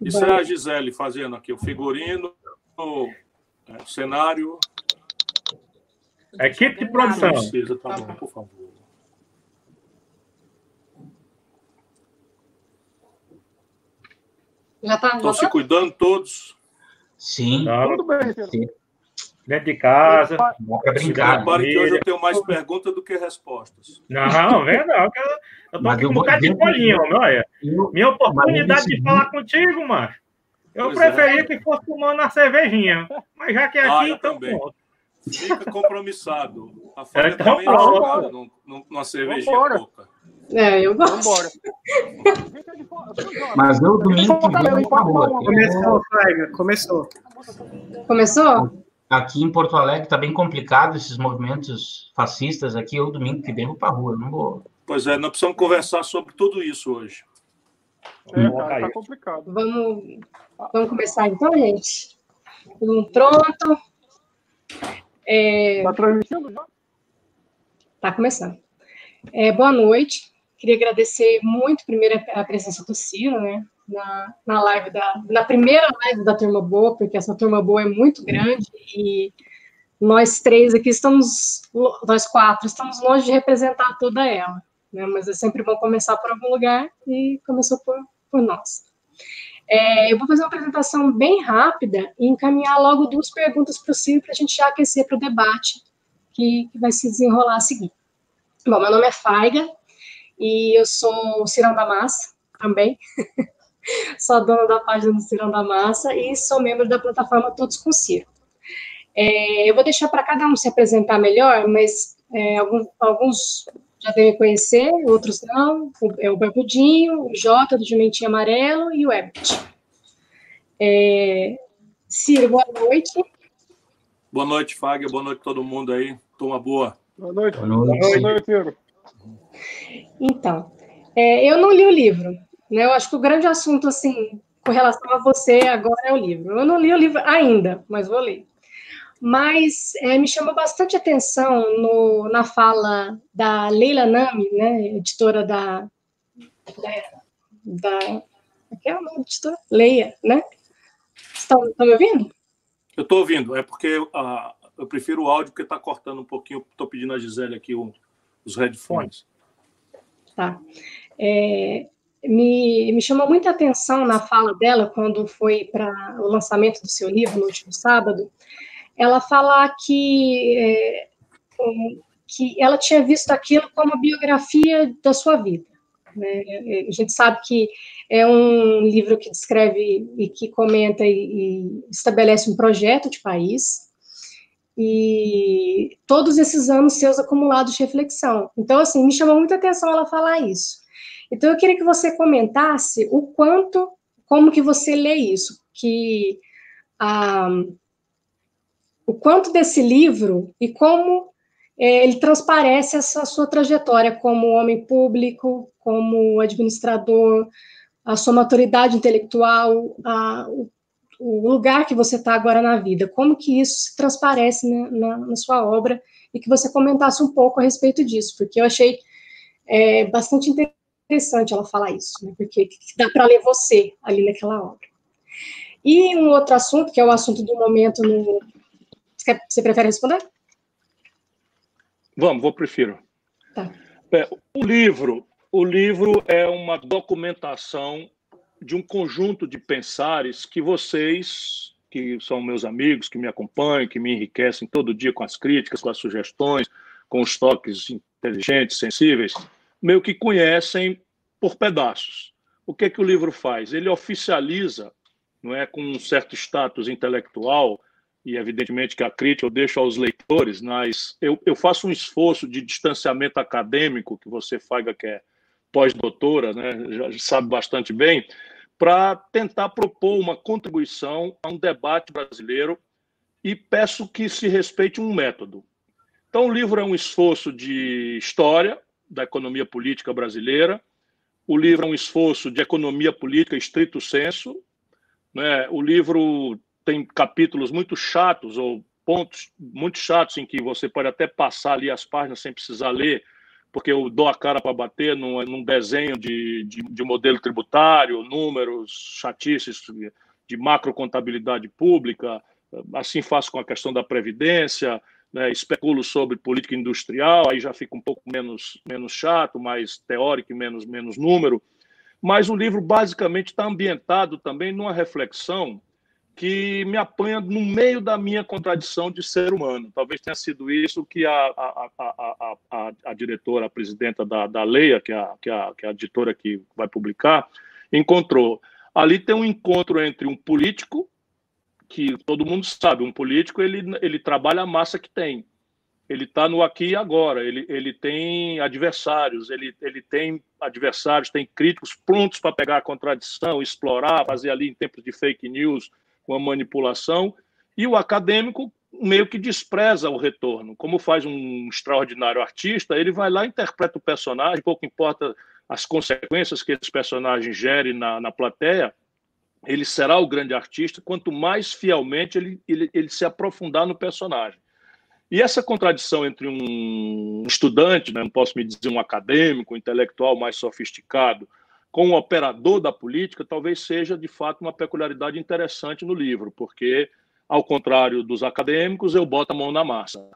Isso é a Gisele fazendo aqui o figurino, o é, cenário. Equipe de produção. Precisa, tá bom, por favor. Já tá, Estão se tá? cuidando todos. Sim, Tá, Tudo bem, sim. dentro de casa. Dá para Se brincar. prepare que hoje eu tenho mais perguntas do que respostas. Não, que Eu, tô Mas aqui com um bocado de homem, olha. Eu- Minha oportunidade de falar contigo, mano. Eu Pois é. preferia que fosse tomando uma cervejinha. Mas já que é Ah, aqui, eu então também. pronto. Fica compromissado. A Então, também é pronto. jogada num- num- numa cervejinha Vambora. pouca. É, eu gosto. Vambora. Fica de fora, Jota. Mas eu, domingo que vem, eu vou pra rua. Começou, Fraiga, começou. Começou? Aqui em Porto Alegre tá bem complicado esses movimentos fascistas. Aqui eu, domingo que vem, vou pra rua. eu Não vou. Pois é, nós precisamos conversar sobre tudo isso hoje. É, cara, tá complicado. Vamos, vamos começar então, gente? Todo mundo pronto? É, Tá transmitindo já? Tá começando. É, boa noite. Queria agradecer muito, primeiro, a presença do Ciro, né? Na, na live da. Na primeira live da Turma Boa, porque essa Turma Boa é muito grande e nós três aqui estamos. Nós quatro estamos longe de representar toda ela. Né? Mas é sempre bom começar por algum lugar e começou por, por nós. É, eu vou fazer uma apresentação bem rápida e encaminhar logo duas perguntas para o Ciro para a gente já aquecer para o debate que, que vai se desenrolar a seguir. Bom, meu nome é Faiga e eu sou Cirão da Massa também. sou dona da página do Cirão da Massa e sou membro da plataforma Todos com Ciro. É, eu vou deixar para cada um se apresentar melhor, mas é, alguns, alguns já devem conhecer, outros não. O, é o Barbudinho, o Jota do Jumentinho Amarelo e o Ebert. É, Ciro, boa noite. Boa noite, Fábio. Boa noite a todo mundo aí. Turma boa. Boa noite. Boa noite. Boa noite, Ciro. Então, é, eu não li o livro, né? Eu acho que o grande assunto, assim, com relação a você agora é o livro. Eu não li o livro ainda, mas vou ler. Mas é, me chamou bastante atenção no, na fala da Leila Nami, né, editora da. da, da que é o nome editora? Leia, né? Estão, estão me ouvindo? Eu estou ouvindo. É porque ah, eu prefiro o áudio, porque está cortando um pouquinho. Estou pedindo a Gisele aqui o- os headphones. Tá. É, me, me chamou muita atenção na fala dela quando foi para o lançamento do seu livro no último sábado. Ela fala que, é, que ela tinha visto aquilo como a biografia da sua vida. né? A gente sabe que é um livro que descreve e que comenta e, e estabelece um projeto de país e todos esses anos seus acumulados de reflexão. Então, assim, me chamou muita atenção ela falar isso. Então, eu queria que você comentasse o quanto, como que você lê isso, que ah, o quanto desse livro e como eh, ele transparece essa sua trajetória como homem público, como administrador, a sua maturidade intelectual, a, o, o lugar que você está agora na vida, como que isso se transparece na, na, na, sua obra e que você comentasse um pouco a respeito disso, porque eu achei é, bastante interessante ela falar isso, né, porque dá para ler você ali naquela obra. E um outro assunto, que é o assunto do momento no... Você prefere responder? Vamos, vou prefiro. Tá. É, o livro, o livro é uma documentação de um conjunto de pensares que vocês, que são meus amigos, que me acompanham, que me enriquecem todo dia com as críticas, com as sugestões, com os toques inteligentes, sensíveis, meio que conhecem por pedaços. O que é que o livro faz? Ele oficializa, não é, com um certo status intelectual, e evidentemente que a crítica eu deixo aos leitores, mas eu, eu faço um esforço de distanciamento acadêmico, que você, Faiga, que é pós-doutora, né, já sabe bastante bem, para tentar propor uma contribuição a um debate brasileiro e peço que se respeite um método. Então, o livro é um esforço de história da economia política brasileira, o livro é um esforço de economia política estrito senso, né? o livro tem capítulos muito chatos ou pontos muito chatos em que você pode até passar ali as páginas sem precisar ler, porque eu dou a cara para bater num, num desenho de, de, de, modelo tributário, números, chatices de macrocontabilidade pública, assim faço com a questão da Previdência, né, especulo sobre política industrial, aí já fica um pouco menos, menos chato, mais teórico e menos, menos número. Mas o livro basicamente está ambientado também numa reflexão que me apanha no meio da minha contradição de ser humano. Talvez tenha sido isso que a, a, a, a, a diretora, a presidenta da, da Leia, que é, a, que, é a, que é a editora que vai publicar, encontrou. Ali tem um encontro entre um político, que todo mundo sabe, um político ele, ele trabalha a massa que tem. Ele está no aqui e agora, ele, ele tem adversários, ele, ele tem adversários, tem críticos prontos para pegar a contradição, explorar, fazer ali em tempos de fake news, com a manipulação, e o acadêmico meio que despreza o retorno. Como faz um extraordinário artista, ele vai lá, interpreta o personagem, pouco importa as consequências que esse personagem gere na, na plateia, ele será o grande artista quanto mais fielmente ele, ele, ele se aprofundar no personagem. E essa contradição entre um estudante, né, não posso me dizer um acadêmico, um intelectual mais sofisticado, com um operador da política, talvez seja de fato uma peculiaridade interessante no livro, porque, ao contrário dos acadêmicos, eu boto a mão na massa.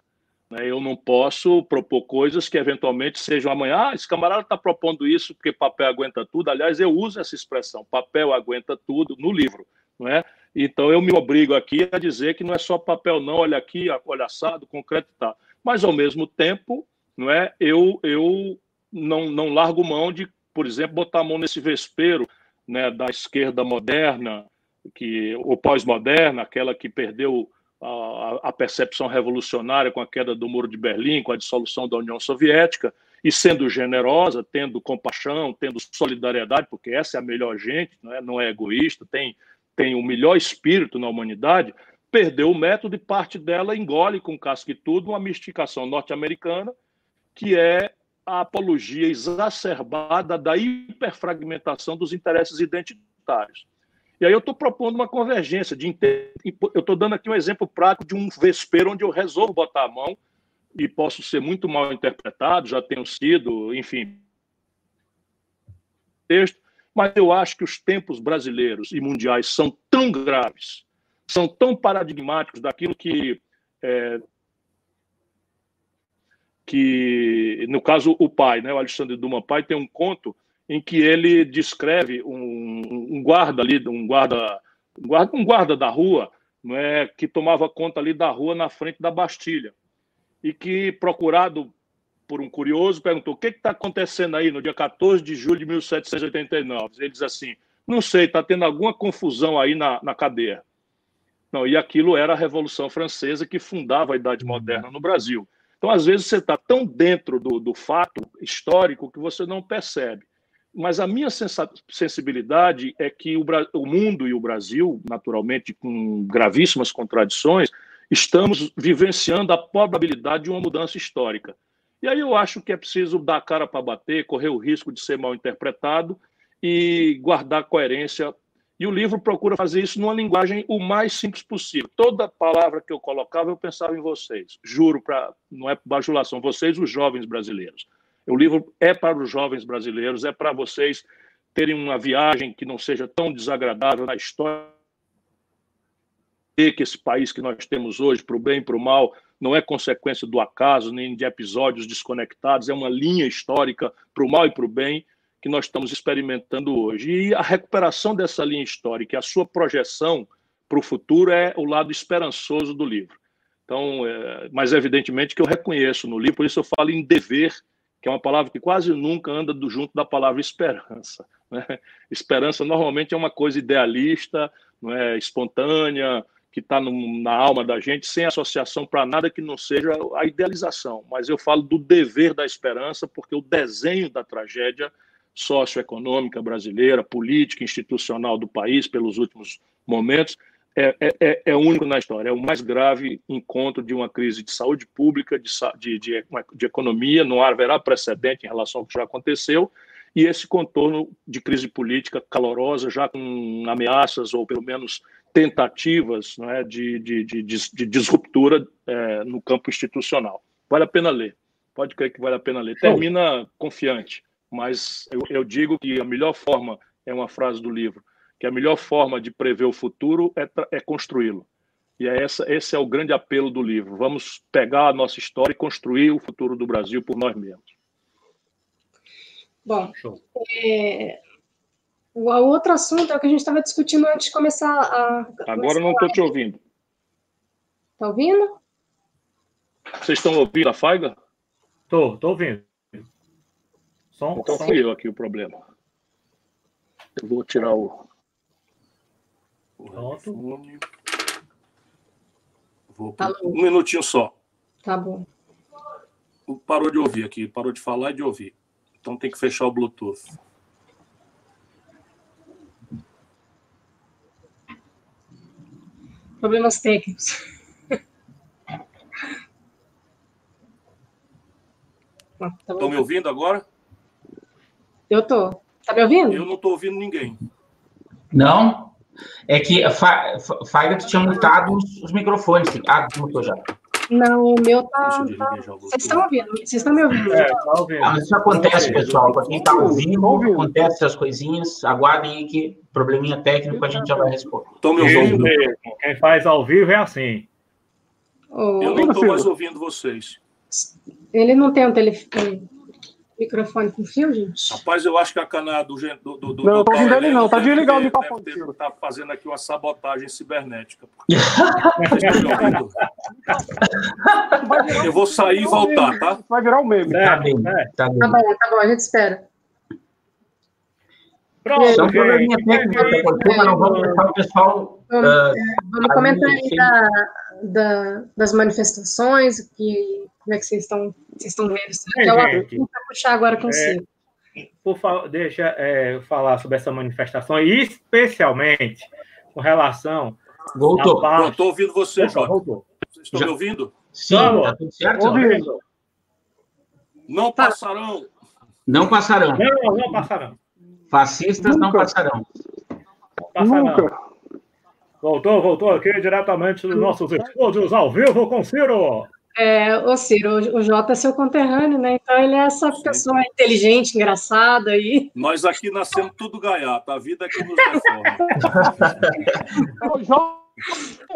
Né? Eu não posso propor coisas que eventualmente sejam amanhã. Ah, esse camarada está propondo isso porque papel aguenta tudo. Aliás, eu uso essa expressão, papel aguenta tudo, no livro. Não é? Então eu me obrigo aqui a dizer que não é só papel, não, olha aqui, olha assado, concreto e tal. Mas, ao mesmo tempo, não é? eu, eu não, não largo mão de, por exemplo, botar a mão nesse vespeiro né, da esquerda moderna, que, ou pós-moderna, aquela que perdeu a, a, percepção revolucionária com a queda do Muro de Berlim, com a dissolução da União Soviética, e sendo generosa, tendo compaixão, tendo solidariedade, porque essa é a melhor gente, não é, não é egoísta, tem, tem o melhor espírito na humanidade, perdeu o método e parte dela engole com casca e tudo uma mistificação norte-americana, que é a apologia exacerbada da hiperfragmentação dos interesses identitários. E aí eu estou propondo uma convergência de eu estou dando aqui um exemplo prático de um vespeiro onde eu resolvo botar a mão e posso ser muito mal interpretado, já tenho sido, enfim, texto, mas eu acho que os tempos brasileiros e mundiais são tão graves, são tão paradigmáticos daquilo que é, que no caso o pai, né, o Alexandre Duma pai tem um conto em que ele descreve um, um guarda ali, um guarda, um guarda, um guarda da rua, não é, que tomava conta ali da rua na frente da Bastilha e que procurado por um curioso perguntou o que está acontecendo aí no dia 14 de julho de 1789. Ele diz assim, não sei, está tendo alguma confusão aí na, na cadeia. Não, e aquilo era a Revolução Francesa que fundava a Idade Moderna no Brasil. Então, às vezes, você está tão dentro do, do fato histórico que você não percebe. Mas a minha sensibilidade é que o, o mundo e o Brasil, naturalmente, com gravíssimas contradições, estamos vivenciando a probabilidade de uma mudança histórica. E aí eu acho que é preciso dar a cara para bater, correr o risco de ser mal interpretado e guardar coerência. E o livro procura fazer isso numa linguagem o mais simples possível. Toda palavra que eu colocava, eu pensava em vocês. Juro, pra, não é bajulação, vocês, os jovens brasileiros. O livro é para os jovens brasileiros, é para vocês terem uma viagem que não seja tão desagradável na história que esse país que nós temos hoje, para o bem e para o mal, não é consequência do acaso, nem de episódios desconectados, é uma linha histórica para o mal e para o bem que nós estamos experimentando hoje. E a recuperação dessa linha histórica, a sua projeção para o futuro é o lado esperançoso do livro. Então, é, mas evidentemente que eu reconheço no livro, por isso eu falo em dever que é uma palavra que quase nunca anda do junto da palavra esperança. Né? Esperança normalmente é uma coisa idealista, não é espontânea, que está na alma da gente, sem associação para nada que não seja a idealização. Mas eu falo do dever da esperança, porque o desenho da tragédia socioeconômica brasileira, política, institucional do país, pelos últimos momentos, é, é, é, é único na história. É o mais grave encontro de uma crise de saúde pública, de, de, de, de economia, não haverá precedente em relação ao que já aconteceu, e esse contorno de crise política calorosa, já com ameaças ou pelo menos tentativas é, de, de, de, de, disruptura é, no campo institucional. Vale a pena ler. Pode crer que vale a pena ler. Termina confiante, mas eu, eu digo que a melhor forma, é uma frase do livro, que a melhor forma de prever o futuro é, é construí-lo. E é essa, esse é o grande apelo do livro. Vamos pegar a nossa história e construir o futuro do Brasil por nós mesmos. Bom, é, o outro assunto é o que a gente estava discutindo antes de começar a. Agora não estou te ouvindo. Está ouvindo? Vocês estão ouvindo a Faiga? Estou, estou ouvindo. Som, então fui eu aqui o problema. Eu vou tirar o. Pronto. Vou tá um minutinho só. Tá bom. Parou de ouvir aqui, parou de falar e de ouvir. Então tem que fechar o Bluetooth. Problemas técnicos. Estão tá me ouvindo agora? Eu tô. Tá me ouvindo? Eu não tô ouvindo ninguém. Não? É que a Faiga tinha mutado os, os microfones. Ah, mutou já. Não, o meu tá. tá... Vocês estão ouvindo? Vocês estão me ouvindo? É, tá ouvindo. Ah, isso acontece, pessoal. Para quem está ouvindo, acontece essas coisinhas. Aguardem aí que probleminha técnico a gente já vai responder. Estão me ouvindo? Quem faz ao vivo é assim. Oh, Eu não estou mais ouvindo vocês. Ele não tem um telefone microfone com fio, gente? Rapaz, eu acho que a cana do. do, do, não, não tô ouvindo ele, não. Tá desligado o microfone. Deve tá fazendo aqui uma sabotagem cibernética. eu vou sair e voltar, tá? Vai virar um meme. Tá, bem, tá, bem. tá bom, tá bom, a gente espera. Pronto, São mas não vamos deixar o pessoal. Vamos, uh, vamos comentar aí da, da, das manifestações, que como é que vocês estão, vocês estão vendo isso? É, gente, vou puxar agora com você. É, por favor, deixa é, eu falar sobre essa manifestação, especialmente com relação. Voltou. Parte... Estou ouvindo você, voltou. Vocês estão Já... me ouvindo? Sim, tá tudo certo? Ouvindo. Não tá. passarão. Não passarão. Não, não passarão. Fascistas Nunca. não passarão. passarão. Nunca. Voltou, voltou aqui diretamente dos nossos estúdios ao vivo com Ciro. É, o Ciro, o Jota é seu conterrâneo, né? Então ele é essa Sim. pessoa inteligente, engraçada aí. Nós aqui nascemos tudo gaiato, a vida é que nos deforma.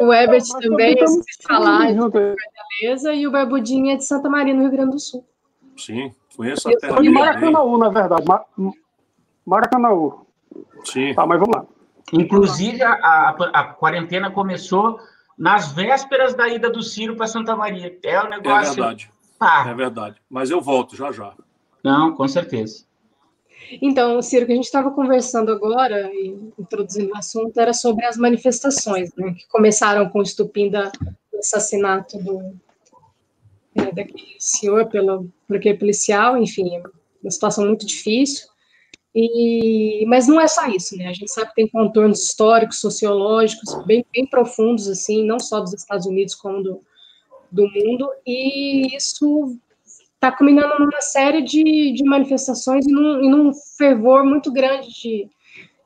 o Ebert também, se falar, de Fortaleza, e o Barbudinho é de Santa Maria, no Rio Grande do Sul. Sim, conheço a terra. De Maracanãú, na verdade. Maracanãú. Sim. Tá, mas vamos lá. Inclusive, a, a, a quarentena começou nas vésperas da ida do Ciro para Santa Maria. É o negócio. É verdade. É verdade. Mas eu volto já já. Não, com certeza. Então, Ciro, que a gente estava conversando agora, e introduzindo o assunto, era sobre as manifestações, né, que começaram com o estupim da, do assassinato do, é, daquele senhor pelo, aquele policial, enfim, uma situação muito difícil. E, mas não é só isso, né? A gente sabe que tem contornos históricos, sociológicos bem, bem profundos, assim, não só dos Estados Unidos como do, do mundo, e isso está culminando numa série de, de manifestações e num, e num fervor muito grande de,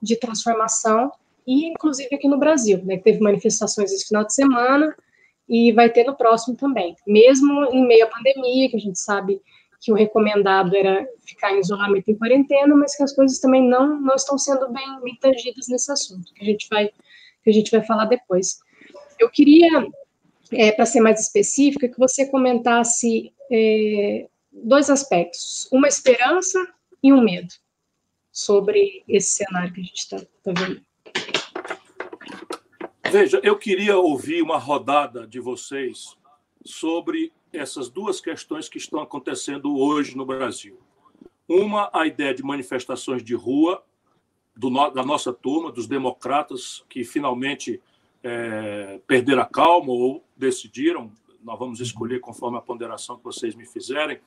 de transformação, e inclusive aqui no Brasil, né? Teve manifestações esse final de semana e vai ter no próximo também, mesmo em meio à pandemia, que a gente sabe que o recomendado era ficar em isolamento em quarentena, mas que as coisas também não, não estão sendo bem, bem tangidas nesse assunto, que a gente vai, que a gente vai falar depois. Eu queria, é, para ser mais específica, que você comentasse é, dois aspectos, uma esperança e um medo sobre esse cenário que a gente está tá vendo. Veja, eu queria ouvir uma rodada de vocês sobre essas duas questões que estão acontecendo hoje no Brasil. Uma, a ideia de manifestações de rua do, da nossa turma, dos democratas, que finalmente é, perderam a calma ou decidiram, nós vamos escolher conforme a ponderação que vocês me fizerem,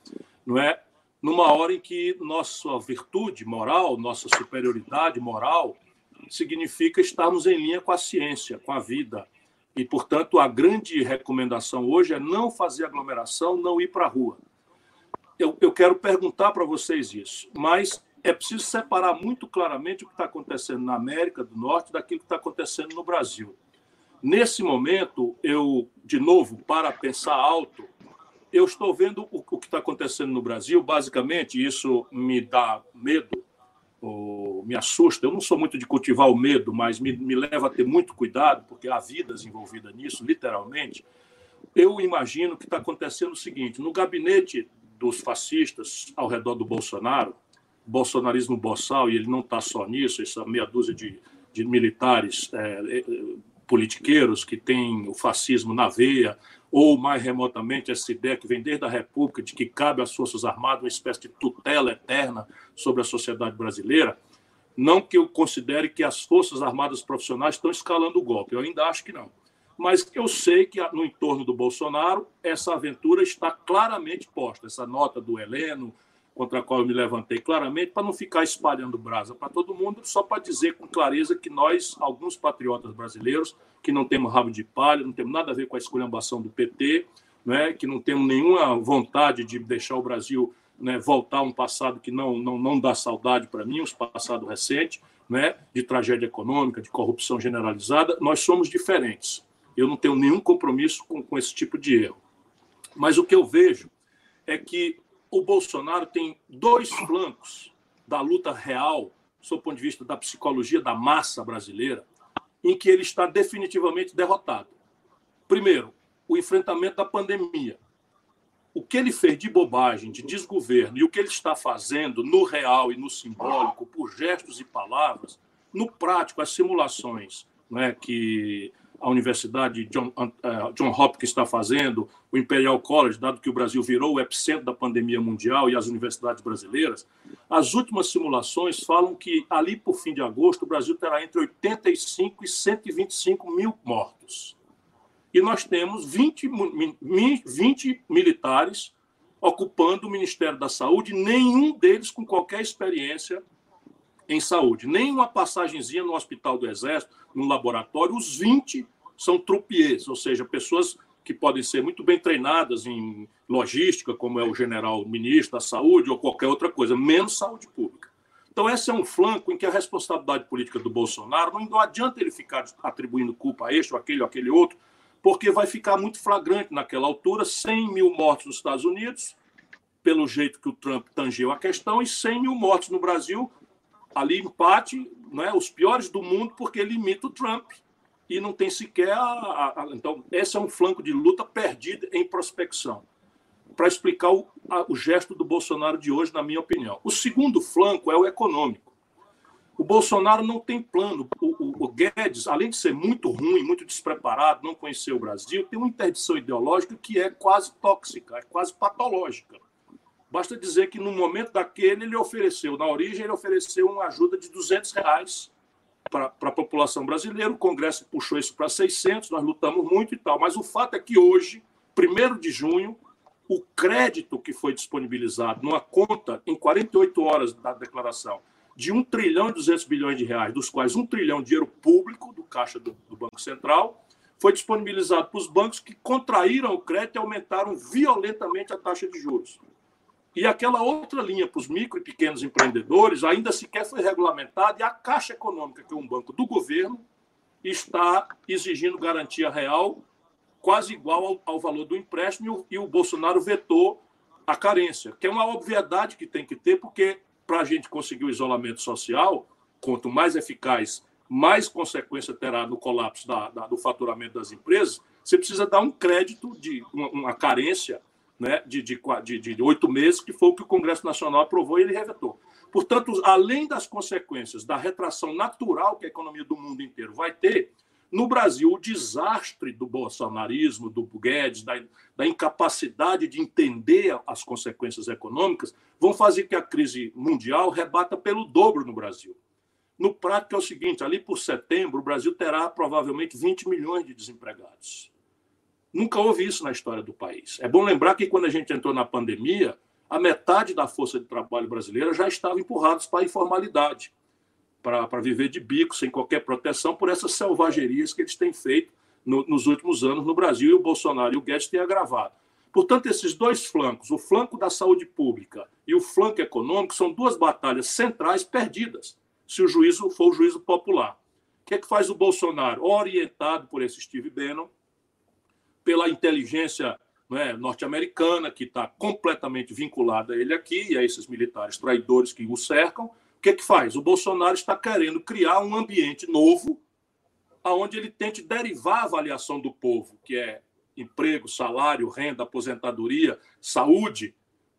não é? Numa hora em que nossa virtude moral, nossa superioridade moral, significa estarmos em linha com a ciência, com a vida, e, portanto, a grande recomendação hoje é não fazer aglomeração, não ir para a rua. Eu, eu quero perguntar para vocês isso, mas é preciso separar muito claramente o que está acontecendo na América do Norte daquilo que está acontecendo no Brasil. Nesse momento, eu, de novo, para pensar alto, eu estou vendo o, o que está acontecendo no Brasil, basicamente, isso me dá medo, me assusta. Eu não sou muito de cultivar o medo, mas me, me leva a ter muito cuidado, porque há vidas envolvidas nisso, literalmente. Eu imagino que está acontecendo o seguinte: no gabinete dos fascistas ao redor do Bolsonaro, bolsonarismo boçal, e ele não está só nisso, essa meia dúzia de, de militares é, é, politiqueiros que têm o fascismo na veia, ou mais remotamente essa ideia que vem desde a República de que cabe às Forças Armadas uma espécie de tutela eterna sobre a sociedade brasileira, não que eu considere que as Forças Armadas profissionais estão escalando o golpe, eu ainda acho que não. Mas eu sei que no entorno do Bolsonaro essa aventura está claramente posta. Essa nota do Heleno, contra a qual eu me levantei claramente, para não ficar espalhando brasa para todo mundo, só para dizer com clareza que nós, alguns patriotas brasileiros, que não temos rabo de palha, não temos nada a ver com a esculhambação do PT, né, que não temos nenhuma vontade de deixar o Brasil né, voltar a um passado que não, não, não dá saudade para mim, um passado recente, né, de tragédia econômica, de corrupção generalizada, nós somos diferentes. Eu não tenho nenhum compromisso com, com esse tipo de erro. Mas o que eu vejo é que o Bolsonaro tem dois flancos da luta real, do ponto de vista da psicologia da massa brasileira, em que ele está definitivamente derrotado. Primeiro, o enfrentamento da pandemia. O que ele fez de bobagem, de desgoverno, e o que ele está fazendo no real e no simbólico, por gestos e palavras, no prático, as simulações né, que a Universidade John, uh, John Hopkins está fazendo, o Imperial College, dado que o Brasil virou o epicentro da pandemia mundial e as universidades brasileiras, as últimas simulações falam que ali por fim de agosto o Brasil terá entre 85 e 125 mil mortos. E nós temos 20, 20 militares ocupando o Ministério da Saúde, nenhum deles com qualquer experiência em saúde. Nem uma passagenzinha no Hospital do Exército, no laboratório, os 20 são troupiers, ou seja, pessoas que podem ser muito bem treinadas em logística, como é o general ministro da Saúde ou qualquer outra coisa, menos saúde pública. Então, esse é um flanco em que a responsabilidade política do Bolsonaro não, não adianta ele ficar atribuindo culpa a este ou aquele ou aquele outro, porque vai ficar muito flagrante naquela altura 100 mil mortos nos Estados Unidos, pelo jeito que o Trump tangeu a questão, e 100 mil mortos no Brasil, ali empate, é os piores do mundo, porque ele imita o Trump e não tem sequer a, a, a, então esse é um flanco de luta perdido em prospecção para explicar o, o gesto do Bolsonaro de hoje, na minha opinião. O segundo flanco é o econômico. O Bolsonaro não tem plano. O, o, o, Guedes, além de ser muito ruim, muito despreparado, não conhecer o Brasil, tem uma interdição ideológica que é quase tóxica, é quase patológica. Basta dizer que no momento daquele ele ofereceu, na origem ele ofereceu uma ajuda de 200 reais para a população brasileira, o Congresso puxou isso para 600, nós lutamos muito e tal, mas o fato é que hoje, 1 de junho, o crédito que foi disponibilizado numa conta em 48 horas da declaração de 1 trilhão e 200 bilhões de reais, dos quais 1 trilhão de dinheiro público do caixa do, do Banco Central, foi disponibilizado para os bancos que contraíram o crédito e aumentaram violentamente a taxa de juros. E aquela outra linha para os micro e pequenos empreendedores ainda sequer foi regulamentada e a Caixa Econômica, que é um banco do governo, está exigindo garantia real quase igual ao, ao valor do empréstimo e o, e o Bolsonaro vetou a carência, que é uma obviedade que tem que ter, porque para a gente conseguir o isolamento social, quanto mais eficaz, mais consequência terá no colapso da, da, do faturamento das empresas, você precisa dar um crédito de uma, uma carência né, de, de, de, oito meses, que foi o que o Congresso Nacional aprovou e ele revetou. Portanto, além das consequências da retração natural que a economia do mundo inteiro vai ter, no Brasil, o desastre do bolsonarismo, do Guedes, da, da, incapacidade de entender as consequências econômicas, vão fazer que a crise mundial rebata pelo dobro no Brasil. No prático é o seguinte: ali por setembro, o Brasil terá provavelmente 20 milhões de desempregados. Nunca houve isso na história do país. É bom lembrar que quando a gente entrou na pandemia, a metade da força de trabalho brasileira já estava empurrada para a informalidade, para, para viver de bico, sem qualquer proteção, por essas selvagerias que eles têm feito no, nos últimos anos no Brasil, e o Bolsonaro e o Guedes têm agravado. Portanto, esses dois flancos, o flanco da saúde pública e o flanco econômico, são duas batalhas centrais perdidas, se o juízo for o juízo popular. O que é que faz o Bolsonaro? Orientado por esse Steve Bannon, pela inteligência é, norte-americana, que está completamente vinculada a ele aqui, e a esses militares traidores que o cercam. O que, que faz? O Bolsonaro está querendo criar um ambiente novo, onde ele tente derivar a avaliação do povo, que é emprego, salário, renda, aposentadoria, saúde,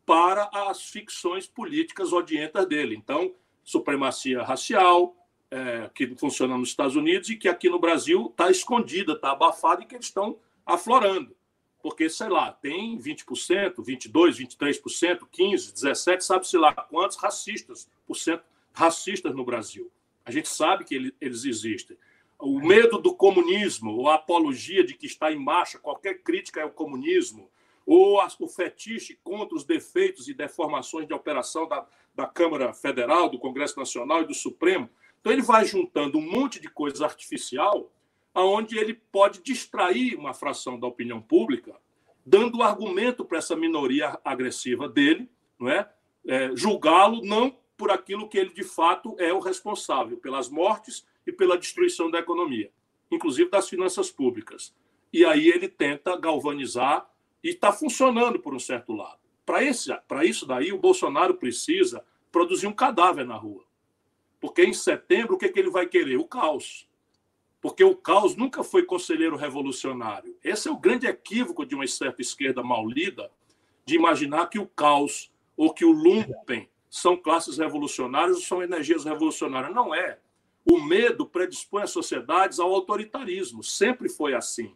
para as ficções políticas odientas dele. Então, supremacia racial, é, que funciona nos Estados Unidos e que aqui no Brasil está escondida, está abafada e que eles estão aflorando. Porque, sei lá, tem 20%, 22%, 23%, 15%, 17%, sabe-se lá quantos racistas, por cento racistas no Brasil. A gente sabe que ele, eles existem. O medo do comunismo, ou a apologia de que está em marcha qualquer crítica ao comunismo, ou o fetiche contra os defeitos e deformações de operação da, da Câmara Federal, do Congresso Nacional e do Supremo. Então, ele vai juntando um monte de coisa artificial, aonde ele pode distrair uma fração da opinião pública, dando argumento para essa minoria agressiva dele, não é? é julgá-lo não por aquilo que ele de fato é o responsável, pelas mortes e pela destruição da economia, inclusive das finanças públicas. E aí ele tenta galvanizar e está funcionando por um certo lado. Para isso daí, o Bolsonaro precisa produzir um cadáver na rua. Porque em setembro, o que, que ele vai querer? O caos. Porque o caos nunca foi conselheiro revolucionário. Esse é o grande equívoco de uma certa esquerda mal lida, de imaginar que o caos ou que o lumpen são classes revolucionárias ou são energias revolucionárias. Não é. O medo predispõe as sociedades ao autoritarismo. Sempre foi assim.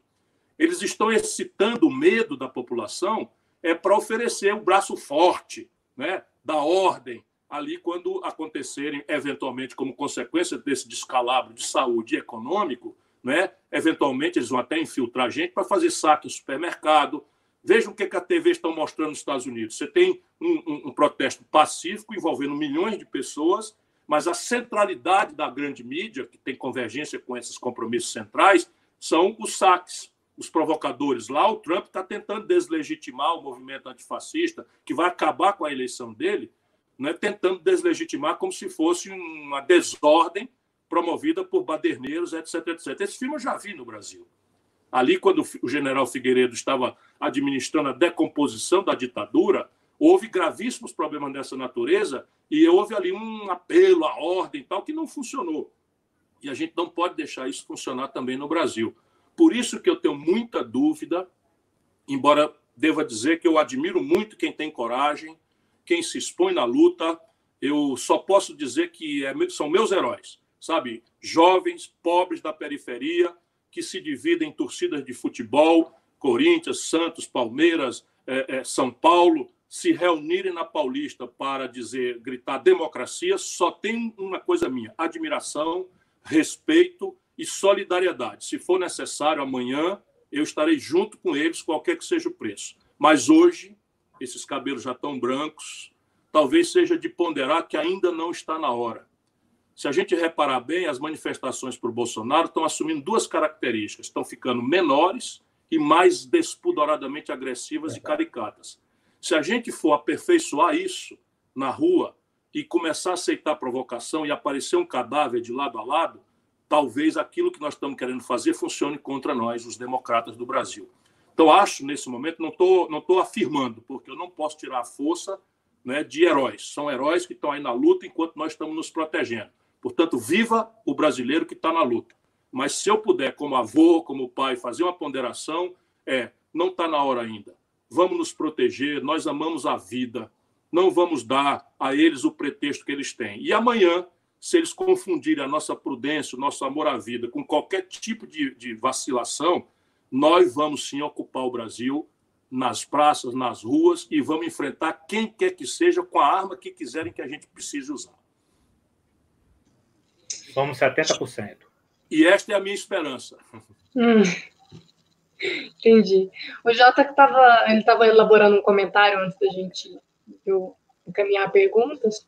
Eles estão excitando o medo da população é para oferecer o um braço forte, né, da ordem ali quando acontecerem eventualmente como consequência desse descalabro de saúde e econômico, né, eventualmente eles vão até infiltrar gente para fazer saque no supermercado. Vejam o que, que a TV está mostrando nos Estados Unidos. Você tem um, um, um protesto pacífico envolvendo milhões de pessoas, mas a centralidade da grande mídia, que tem convergência com esses compromissos centrais, são os saques os provocadores lá, o Trump está tentando deslegitimar o movimento antifascista, que vai acabar com a eleição dele, né, tentando deslegitimar como se fosse uma desordem promovida por baderneiros, etc, etc. Esse filme eu já vi no Brasil. Ali, quando o general Figueiredo estava administrando a decomposição da ditadura, houve gravíssimos problemas dessa natureza e houve ali um apelo à ordem tal que não funcionou. E a gente não pode deixar isso funcionar também no Brasil. Por isso que eu tenho muita dúvida, embora deva dizer que eu admiro muito quem tem coragem, quem se expõe na luta. Eu só posso dizer que é, são meus heróis, sabe? Jovens, pobres da periferia, que se dividem em torcidas de futebol, Corinthians, Santos, Palmeiras, é, é, São Paulo, se reunirem na Paulista para dizer, gritar democracia, só tem uma coisa minha: admiração, respeito e solidariedade. Se for necessário, amanhã eu estarei junto com eles, qualquer que seja o preço. Mas hoje, esses cabelos já estão brancos, talvez seja de ponderar que ainda não está na hora. Se a gente reparar bem, as manifestações para o Bolsonaro estão assumindo duas características: estão ficando menores e mais despudoradamente agressivas é. e caricatas. Se a gente for aperfeiçoar isso na rua e começar a aceitar provocação e aparecer um cadáver de lado a lado, talvez aquilo que nós estamos querendo fazer funcione contra nós, os democratas do Brasil. Então, acho, nesse momento, não estou não tô afirmando, porque eu não posso tirar a força né, de heróis. São heróis que estão aí na luta enquanto nós estamos nos protegendo. Portanto, viva o brasileiro que está na luta. Mas se eu puder, como avô, como pai, fazer uma ponderação, é, não está na hora ainda. Vamos nos proteger, nós amamos a vida, não vamos dar a eles o pretexto que eles têm. E amanhã se eles confundirem a nossa prudência, o nosso amor à vida com qualquer tipo de, de vacilação, nós vamos sim ocupar o Brasil nas praças, nas ruas e vamos enfrentar quem quer que seja com a arma que quiserem que a gente precise usar. Somos 70%. E esta é a minha esperança. Hum. Entendi. O Jota estava ele estava elaborando um comentário antes da gente eu encaminhar perguntas.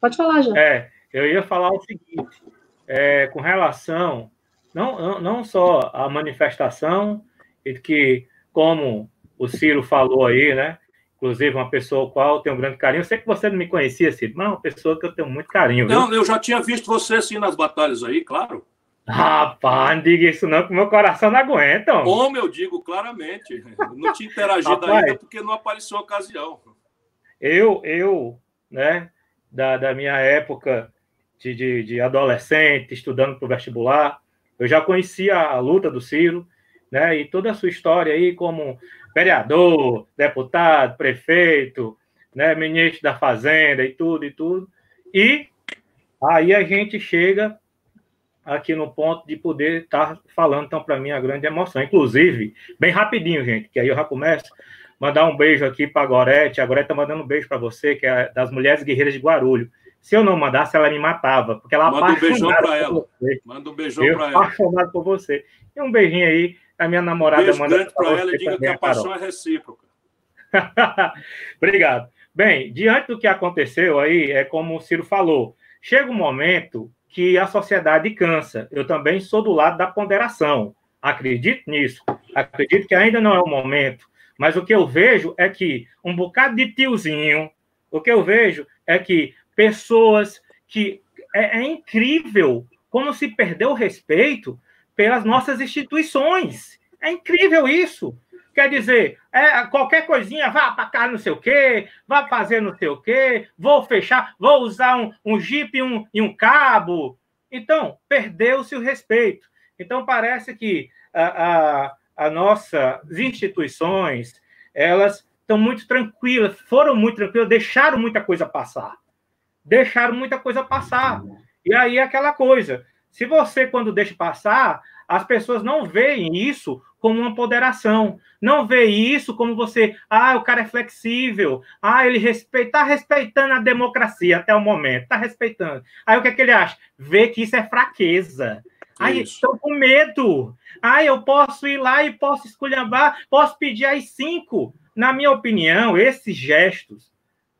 Pode falar, já. É, eu ia falar o seguinte, é, com relação, não, não só a manifestação, e que, como o Ciro falou aí, né? Inclusive, uma pessoa qual eu tenho um grande carinho. Eu sei que você não me conhecia, Ciro, mas é uma pessoa que eu tenho muito carinho. Viu? Não, eu já tinha visto você assim nas batalhas aí, claro. Rapaz, não diga isso não, que meu coração não aguenta. Como eu digo claramente. Não tinha interagido Rapaz, ainda porque não apareceu a ocasião. Eu, eu, né, da, da minha época de, de, de adolescente, estudando para o vestibular, eu já conhecia a luta do Ciro, né, e toda a sua história aí como vereador, deputado, prefeito, né, ministro da Fazenda e tudo e tudo. E aí a gente chega aqui no ponto de poder estar tá falando, então, para mim, a grande emoção. Inclusive, bem rapidinho, gente, que aí eu já começo. Mandar um beijo aqui para a Gorete. A Gorete está mandando um beijo para você, que é das Mulheres Guerreiras de Guarulho. Se eu não mandasse, ela me matava, porque ela Manda um beijão para ela. Você. Manda um beijão para ela. apaixonado por você. E um beijinho aí, a minha namorada Beijo manda para ela e diga que a paixão Carol. é recíproca. Obrigado. Bem, diante do que aconteceu aí, é como o Ciro falou, chega um momento que a sociedade cansa. Eu também sou do lado da ponderação. Acredito nisso. Acredito que ainda não é o momento. Mas o que eu vejo é que um bocado de tiozinho, o que eu vejo é que pessoas que. É, é incrível como se perdeu o respeito pelas nossas instituições. É incrível isso. Quer dizer, é, qualquer coisinha, vá para cá não sei o quê, vá fazer não sei o quê, vou fechar, vou usar um, um e um, e um cabo. Então, perdeu-se o respeito. Então, parece que a, a nossas instituições, elas estão muito tranquilas, foram muito tranquilas, deixaram muita coisa passar. Deixaram muita coisa passar. E aí aquela coisa, se você, quando deixa passar, as pessoas não veem isso como uma ponderação, não vê isso como você, ah, o cara é flexível, ah, ele respeita, tá respeitando a democracia até o momento, tá respeitando. Aí o que é que ele acha? Vê que isso é fraqueza. Aí estou com medo. Ah, eu posso ir lá e posso esculhambar, posso pedir as cinco. Na minha opinião, esses gestos,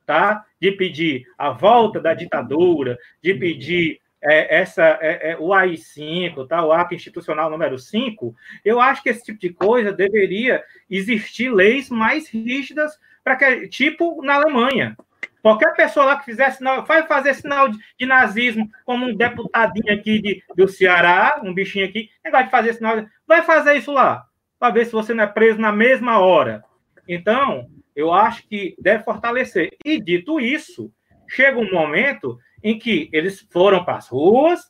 tá? De pedir a volta da ditadura, de pedir é, essa, é, é, o AI5, tá? o ato institucional número 5, eu acho que esse tipo de coisa deveria existir leis mais rígidas para que, tipo na Alemanha. Qualquer pessoa lá que fizesse sinal, vai fazer sinal de, de, nazismo, como um deputadinho aqui de, do Ceará, um bichinho aqui, negócio de fazer sinal, vai fazer isso lá, para ver se você não é preso na mesma hora. Então, eu acho que deve fortalecer. E dito isso, chega um momento em que eles foram para as ruas.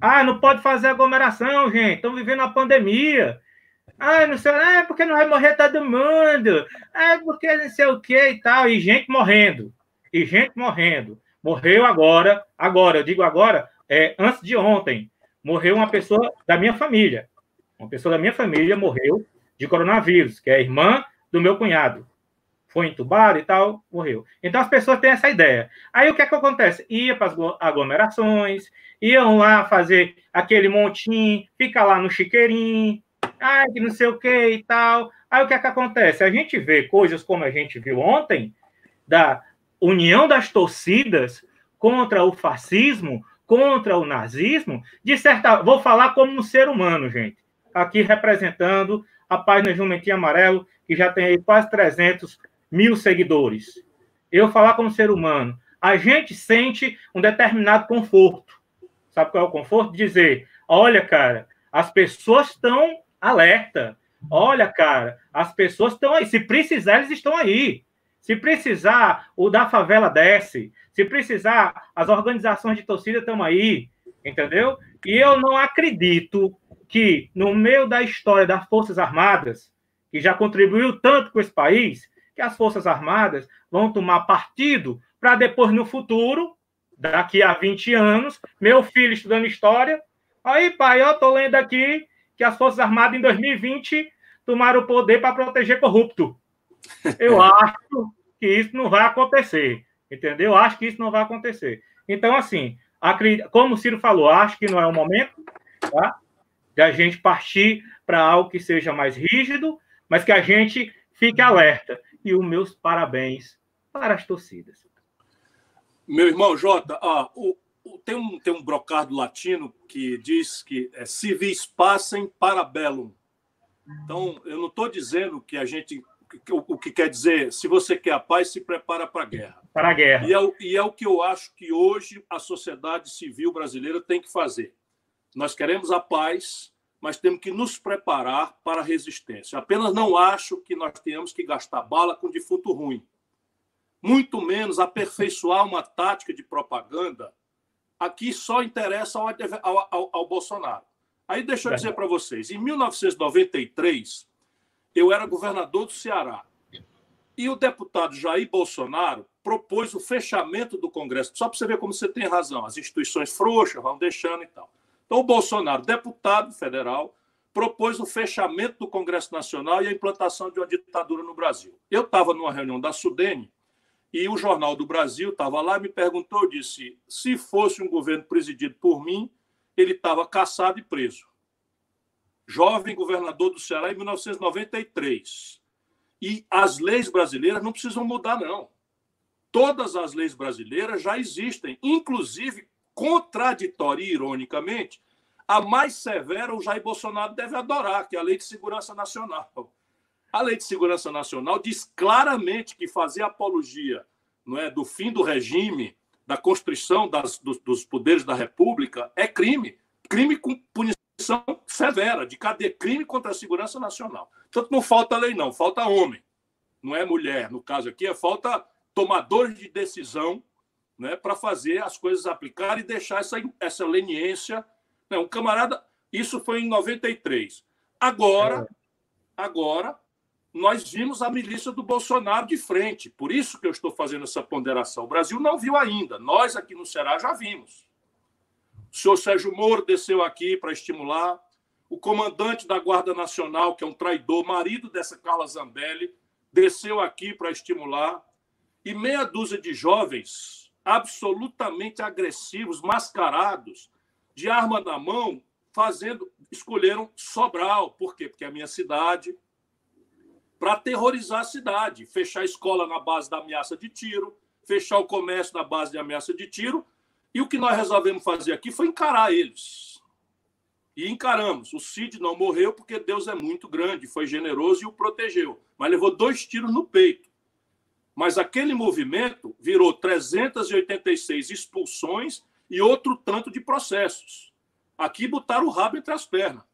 Ah, não pode fazer aglomeração, gente. Estão vivendo a pandemia. Ah, não sei, é porque não vai morrer todo mundo. É porque não sei o que e tal. E gente morrendo. E gente morrendo. Morreu agora, agora, eu digo agora, é, antes de ontem, morreu uma pessoa da minha família. Uma pessoa da minha família morreu de coronavírus, que é a irmã do meu cunhado foi entubado e tal, morreu. Então as pessoas têm essa ideia. Aí o que é que acontece? Ia para as aglomerações, iam lá fazer aquele montinho, fica lá no chiqueirinho, ai, que não sei o que e tal. Aí o que é que acontece? A gente vê coisas como a gente viu ontem, da união das torcidas contra o fascismo, contra o nazismo, de certa. Vou falar como um ser humano, gente. Aqui representando a página Jumentinho Amarelo, que já tem aí quase 300 mil seguidores. Eu falar como ser humano, a gente sente um determinado conforto. Sabe qual é o conforto? Dizer, olha, cara, as pessoas estão alerta. Olha, cara, as pessoas estão aí. Se precisar, eles estão aí. Se precisar, o da favela desce. Se precisar, as organizações de torcida estão aí. Entendeu? E eu não acredito que, no meio da história das Forças Armadas, que já contribuiu tanto com esse país, que as Forças Armadas vão tomar partido para depois, no futuro, daqui a 20 anos, meu filho estudando história, aí, pai, eu estou lendo aqui que as Forças Armadas em 2020 tomaram o poder para proteger corrupto. Eu acho que isso não vai acontecer, entendeu? Eu acho que isso não vai acontecer. Então, assim, como o Ciro falou, acho que não é o momento tá? de a gente partir para algo que seja mais rígido, mas que a gente fique alerta e os meus parabéns para as torcidas. Meu irmão Jota, ah, o, o, tem, um, tem um brocado latino que diz que é civis passem para bellum. Então, eu não estou dizendo que a gente. O, o, que quer dizer, se você quer a paz, se prepara para a guerra. Para a guerra. E é, e é o que eu acho que hoje a sociedade civil brasileira tem que fazer. Nós queremos a paz, mas temos que nos preparar para a resistência. Apenas não acho que nós tenhamos que gastar bala com defunto ruim. Muito menos aperfeiçoar uma tática de propaganda. Aqui só interessa ao, ao, ao, ao Bolsonaro. Aí deixa eu dizer para vocês: em 1993, eu era governador do Ceará. E o deputado Jair Bolsonaro propôs o fechamento do Congresso, só para você ver como você tem razão, as instituições frouxas vão deixando e tal. Então, o Bolsonaro, deputado federal, propôs o fechamento do Congresso Nacional e a implantação de uma ditadura no Brasil. Eu estava numa reunião da Sudene e o Jornal do Brasil estava lá e me perguntou, disse, se fosse um governo presidido por mim, ele estava caçado e preso. Jovem governador do Ceará em 1993. E as leis brasileiras não precisam mudar, não. Todas as leis brasileiras já existem, inclusive, contraditória ironicamente, a mais severa o Jair Bolsonaro deve adorar, que é a Lei de Segurança Nacional. A Lei de Segurança Nacional diz claramente que fazer apologia não é, do fim do regime, da constrição das, dos, dos poderes da República, é crime. Crime com punição severa, de cadeia, crime contra a segurança nacional. Portanto, não falta lei, não, falta homem. Não é mulher, no caso aqui, é falta tomadores de decisão né, para fazer as coisas aplicar e deixar essa, essa leniência. Né, um camarada, isso foi em 93. Agora, é. agora, nós vimos a milícia do Bolsonaro de frente. Por isso que eu estou fazendo essa ponderação. O Brasil não viu ainda. Nós aqui no Ceará já vimos. O senhor Sérgio Moro desceu aqui para estimular. O comandante da Guarda Nacional, que é um traidor, marido dessa Carla Zambelli, desceu aqui para estimular. E meia dúzia de jovens absolutamente agressivos, mascarados, de arma na mão, fazendo, escolheram Sobral. Por quê? Porque é a minha cidade, para aterrorizar a cidade, fechar a escola na base da ameaça de tiro, fechar o comércio na base de ameaça de tiro. E o que nós resolvemos fazer aqui foi encarar eles. E encaramos. O Cid não morreu porque Deus é muito grande, foi generoso e o protegeu. Mas levou dois tiros no peito. Mas aquele movimento virou 386 expulsões e outro tanto de processos. Aqui botaram o rabo entre as pernas.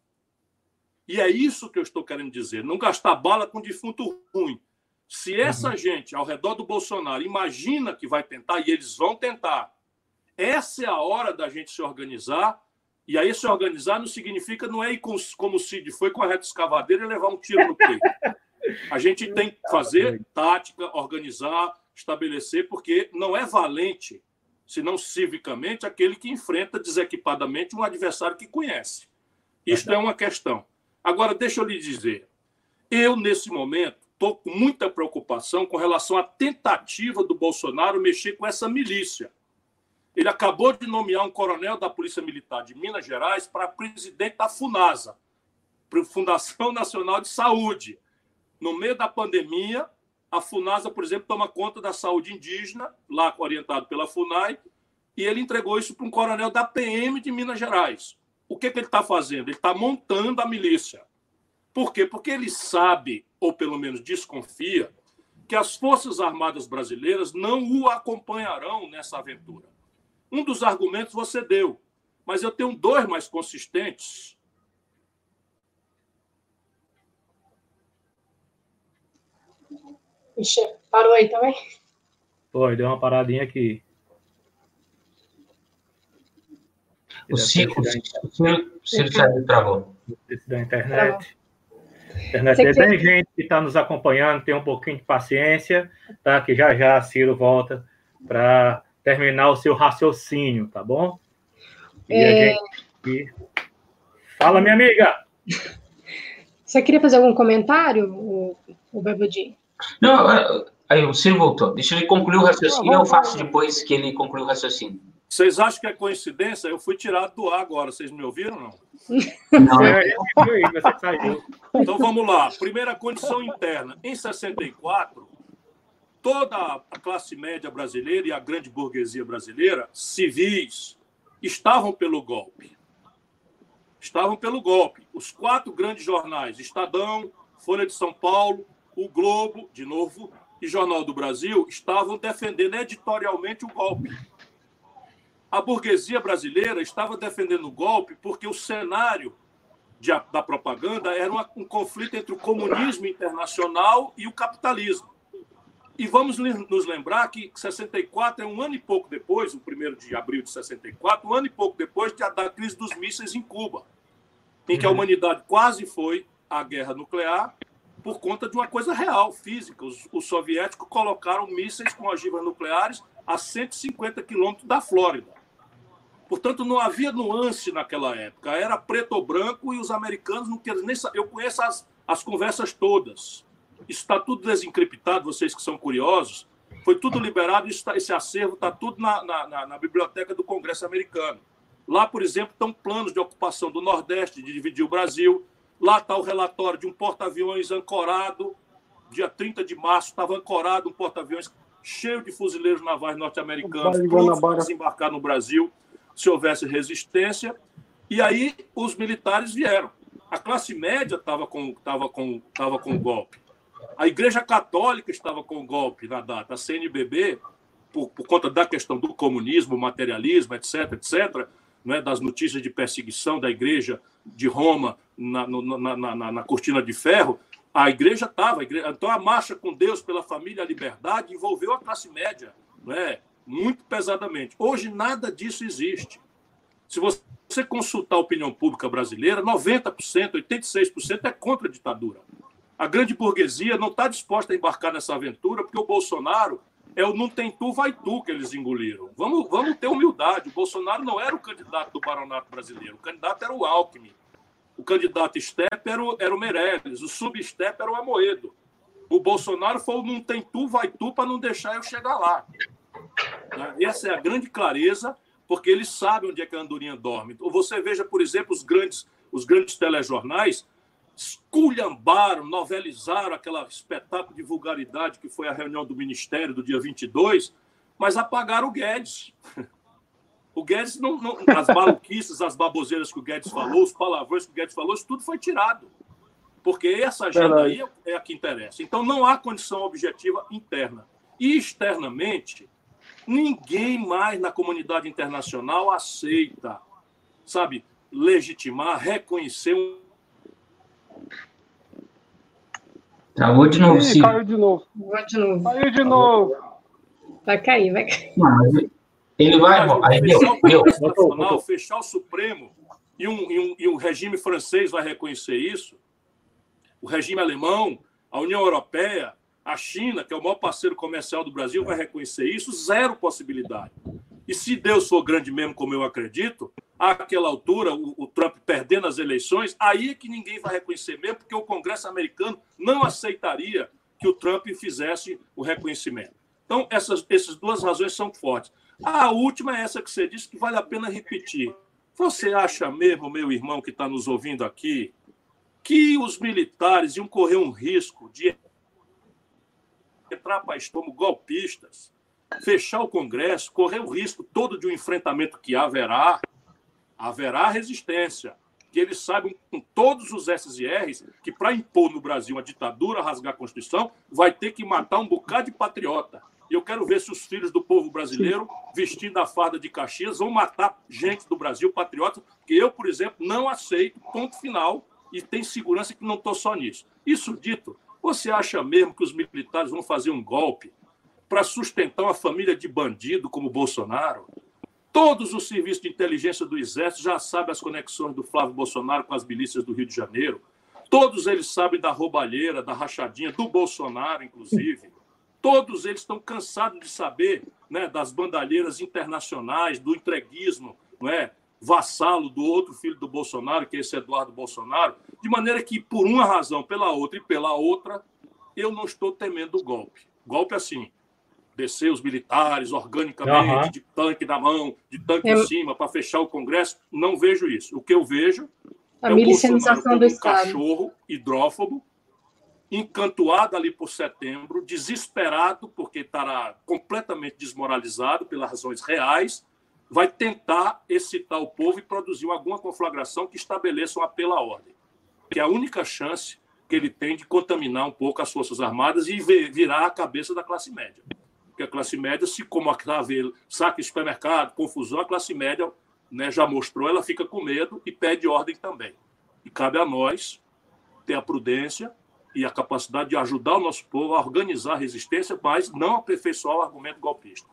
E é isso que eu estou querendo dizer: não gastar bala com defunto ruim. Se essa uhum. gente ao redor do Bolsonaro imagina que vai tentar, e eles vão tentar, essa é a hora da gente se organizar. E aí, se organizar não significa não é ir com, como o Cid foi com a reta escavadeira e levar um tiro no peito. A gente tem que fazer tática, organizar, estabelecer, porque não é valente, senão civicamente, aquele que enfrenta desequipadamente um adversário que conhece. Isto é uma questão. Agora, deixa eu lhe dizer, eu, nesse momento, estou com muita preocupação com relação à tentativa do Bolsonaro mexer com essa milícia. Ele acabou de nomear um coronel da Polícia Militar de Minas Gerais para presidente da FUNASA, Fundação Nacional de Saúde. No meio da pandemia, a FUNASA, por exemplo, toma conta da saúde indígena, lá orientado pela FUNAI, e ele entregou isso para um coronel da PM de Minas Gerais. O que, que ele está fazendo? Ele está montando a milícia. Por quê? Porque ele sabe, ou pelo menos desconfia, que as Forças Armadas brasileiras não o acompanharão nessa aventura. Um dos argumentos você deu, mas eu tenho dois mais consistentes Ixi, parou aí também? Foi, deu uma paradinha aqui. O Ciro, o Ciro travou. Da internet. internet. Tem gente que está nos acompanhando, tem um pouquinho de paciência, tá? Que já já Ciro volta para terminar o seu raciocínio, tá bom? E é... a gente... Fala, minha amiga! Você queria fazer algum comentário, o, o Bebudinho? Não, aí o Ciro voltou. Deixa ele concluir o raciocínio, eu faço depois que ele concluir o raciocínio. Vocês acham que é coincidência? Eu fui tirado do ar agora. Vocês me ouviram ou não? Não. É, você saiu. Então vamos lá. Primeira condição interna. Em 64, toda a classe média brasileira e a grande burguesia brasileira, civis, estavam pelo golpe. Estavam pelo golpe. Os quatro grandes jornais, Estadão, Folha de São Paulo, o Globo, de novo, e Jornal do Brasil estavam defendendo editorialmente o golpe. a burguesia brasileira estava defendendo o golpe porque o cenário de, da propaganda era uma, um conflito entre o comunismo internacional e o capitalismo. E vamos nos lembrar que 64 é um ano e pouco depois, o primeiro de abril de 64, um ano e pouco depois da crise dos mísseis em Cuba, em que a uhum. humanidade quase foi à guerra nuclear por conta de uma coisa real, física. Os, os soviéticos colocaram mísseis com ogivas nucleares a 150 quilômetros da Flórida. Portanto, não havia nuance naquela época. Era preto ou branco e os americanos não queriam nem saber. Eu conheço as, as conversas todas. Isso está tudo desencriptado, vocês que são curiosos. Foi tudo liberado, tá, esse acervo está tudo na, na, na, biblioteca do Congresso americano. Lá, por exemplo, estão planos de ocupação do Nordeste, de dividir o Brasil. Lá está o relatório de um porta-aviões ancorado. Dia 30 de março estava ancorado um porta-aviões cheio de fuzileiros navais norte-americanos prontos para desembarcar no Brasil se houvesse resistência. E aí os militares vieram. A classe média estava com, tava com, tava com o golpe. A Igreja Católica estava com o golpe na data. A CNBB, por, por conta da questão do comunismo, materialismo, etc., etc., né, das notícias de perseguição da Igreja de Roma na, na, na, na cortina de ferro, a Igreja estava. Então, a marcha com Deus pela família a liberdade envolveu a classe média. Né? muito pesadamente. Hoje, nada disso existe. Se você consultar a opinião pública brasileira, 90%, 86% é contra a ditadura. A grande burguesia não está disposta a embarcar nessa aventura, porque o Bolsonaro é o não tem tu, vai tu que eles engoliram. Vamos, vamos ter humildade. O Bolsonaro não era o candidato do baronato brasileiro. O candidato era o Alckmin. O candidato step era o, era o Meirelles. O sub-step era o Amoedo. O Bolsonaro foi o não tem tu, vai tu, para não deixar eu chegar lá. Né? Essa é a grande clareza, porque eles sabem onde é que a andorinha dorme. Ou você veja, por exemplo, os grandes, os grandes telejornais esculhambaram, novelizaram aquele espetáculo de vulgaridade que foi a reunião do Ministério do dia 22, mas apagaram o Guedes. O Guedes, não, não, as maluquices, as baboseiras que o Guedes falou, os palavrões que o Guedes falou, isso tudo foi tirado. Porque essa agenda aí é a que interessa. Então não há condição objetiva interna. E externamente, Ninguém mais na comunidade internacional aceita, sabe, legitimar, reconhecer um. Travou de novo, sim. Caiu de novo. Caiu de novo. Caiu de novo. Vai cair, vai cair. Não, ele vai. Aí, deu. fechar o Supremo e um, e, um, e um regime francês vai reconhecer isso, o regime alemão, a União Europeia, a China, que é o maior parceiro comercial do Brasil, vai reconhecer isso? Zero possibilidade. E se Deus for grande mesmo, como eu acredito, àquela altura, o, o, Trump perdendo as eleições, aí é que ninguém vai reconhecer mesmo, porque o Congresso americano não aceitaria que o Trump fizesse o reconhecimento. Então, essas, essas duas razões são fortes. A última é essa que você disse que vale a pena repetir. Você acha mesmo, meu irmão que está nos ouvindo aqui, que os militares iam correr um risco de entrar para como golpistas, fechar o Congresso, correr o risco todo de um enfrentamento que haverá, haverá resistência. Que eles saibam, com todos os S e R's, que para impor no Brasil uma ditadura, rasgar a Constituição, vai ter que matar um bocado de patriota. E eu quero ver se os filhos do povo brasileiro, vestindo a farda de Caxias, vão matar gente do Brasil, patriota, que eu, por exemplo, não aceito, ponto final, e tenho segurança que não estou só nisso. Isso dito, você acha mesmo que os militares vão fazer um golpe para sustentar uma família de bandido como Bolsonaro? Todos os serviços de inteligência do Exército já sabem as conexões do Flávio Bolsonaro com as milícias do Rio de Janeiro. Todos eles sabem da roubalheira, da rachadinha, do Bolsonaro, inclusive. Todos eles estão cansados de saber né, das bandalheiras internacionais, do entreguismo, não é? vassalo do outro filho do Bolsonaro, que é esse Eduardo Bolsonaro, de maneira que, por uma razão, pela outra e pela outra, eu não estou temendo o golpe. Golpe assim, descer os militares organicamente, uhum. de tanque na mão, de tanque em cima, para fechar o Congresso, não vejo isso. O que eu vejo a é o Bolsonaro um cachorro hidrófobo, encantuado ali por setembro, desesperado, porque estará completamente desmoralizado pelas razões reais, vai tentar excitar o povo e produzir alguma conflagração que estabeleça um apelo à ordem, que é a única chance que ele tem de contaminar um pouco as Forças Armadas e virar a cabeça da classe média. Porque a classe média, se como está vendo, saque supermercado, confusão, a classe média né, já mostrou, ela fica com medo e pede ordem também. E cabe a nós ter a prudência e a capacidade de ajudar o nosso povo a organizar a resistência, mas não aperfeiçoar o argumento golpista.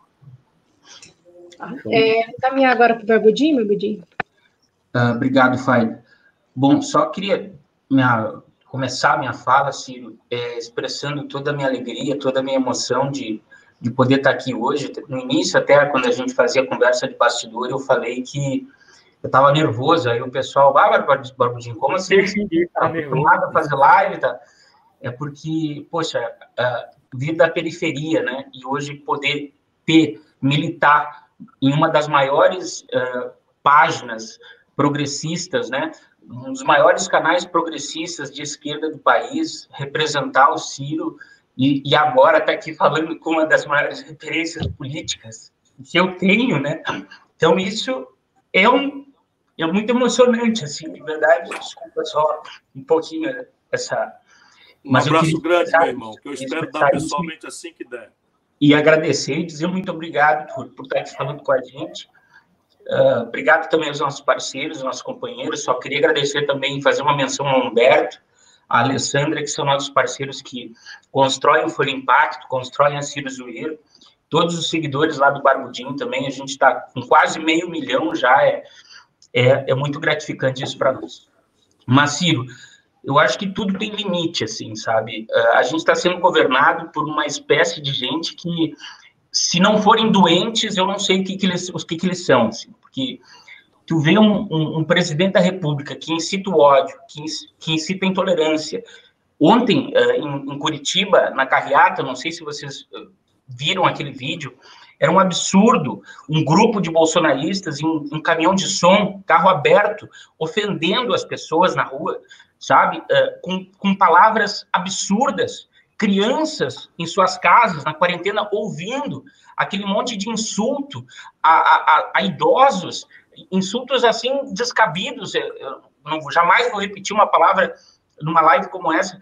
É, caminhar agora para o Barbudinho, Barbudinho. Uh, obrigado, Fábio. Bom, só queria minha, começar minha fala, Ciro, é, expressando toda a minha alegria, toda a minha emoção de, de poder estar aqui hoje. No início, até quando a gente fazia a conversa de bastidor, eu falei que eu estava nervoso, aí o pessoal, ah, Barbudinho, como assim? Está acostumado a fazer live, tá? É porque, poxa, vir da periferia, né? E hoje poder ter, militar em uma das maiores uh, páginas progressistas, né? Um dos maiores canais progressistas de esquerda do país, representar o Ciro e, e agora está aqui falando com uma das maiores referências políticas que eu tenho, né? Então isso é um é muito emocionante, assim, de verdade. Desculpa só um pouquinho essa. Um abraço grande, meu irmão, que eu espero dar pessoalmente assim que der. E agradecer e dizer muito obrigado por, por estar aqui falando com a gente. Uh, obrigado também aos nossos parceiros, aos nossos companheiros. Só queria agradecer também, fazer uma menção ao Humberto, à Alessandra, que são nossos parceiros que constroem o Folha Impacto, constroem a Ciro Zueiro. Todos os seguidores lá do Barbudinho também, a gente está com quase meio milhão já, é, é, é muito gratificante isso para nós. Mas, Ciro, eu acho que tudo tem limite, assim, sabe? Uh, a gente está sendo governado por uma espécie de gente que se não forem doentes, eu não sei o que, que eles, os que, que eles são, assim, porque tu vê um, um, um, presidente da República que incita o ódio, que, que incita a intolerância. Ontem, uh, em, em, Curitiba, na carreata, não sei se vocês uh, viram aquele vídeo, era um absurdo, um grupo de bolsonaristas em um caminhão de som, carro aberto, ofendendo as pessoas na rua, sabe, uh, com, com palavras absurdas, crianças em suas casas, na quarentena, ouvindo aquele monte de insulto a, a, a idosos, insultos assim descabidos. Eu não, jamais vou repetir uma palavra numa live como essa.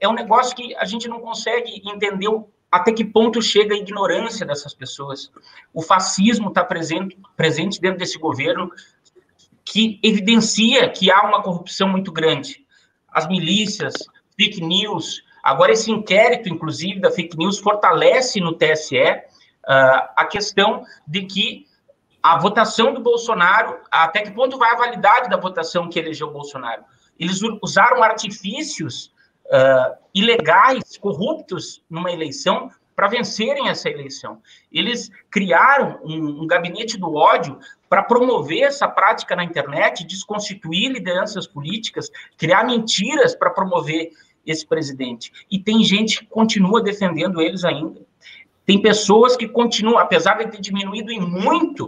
É um negócio que a gente não consegue entender até que ponto chega a ignorância dessas pessoas. O fascismo está presente, presente dentro desse governo, que evidencia que há uma corrupção muito grande. As milícias, fake news, Agora, esse inquérito, inclusive, da fake news, fortalece no TSE uh, ah, a questão de que a votação do Bolsonaro, até que ponto vai a validade da votação que elegeu o Bolsonaro? Eles usaram artifícios uh, ilegais, corruptos, numa eleição para vencerem essa eleição. Eles criaram um, um gabinete do ódio para promover essa prática na internet, desconstituir lideranças políticas, criar mentiras para promover esse presidente. E tem gente que continua defendendo eles ainda. Tem pessoas que continuam, apesar de ter diminuído em muito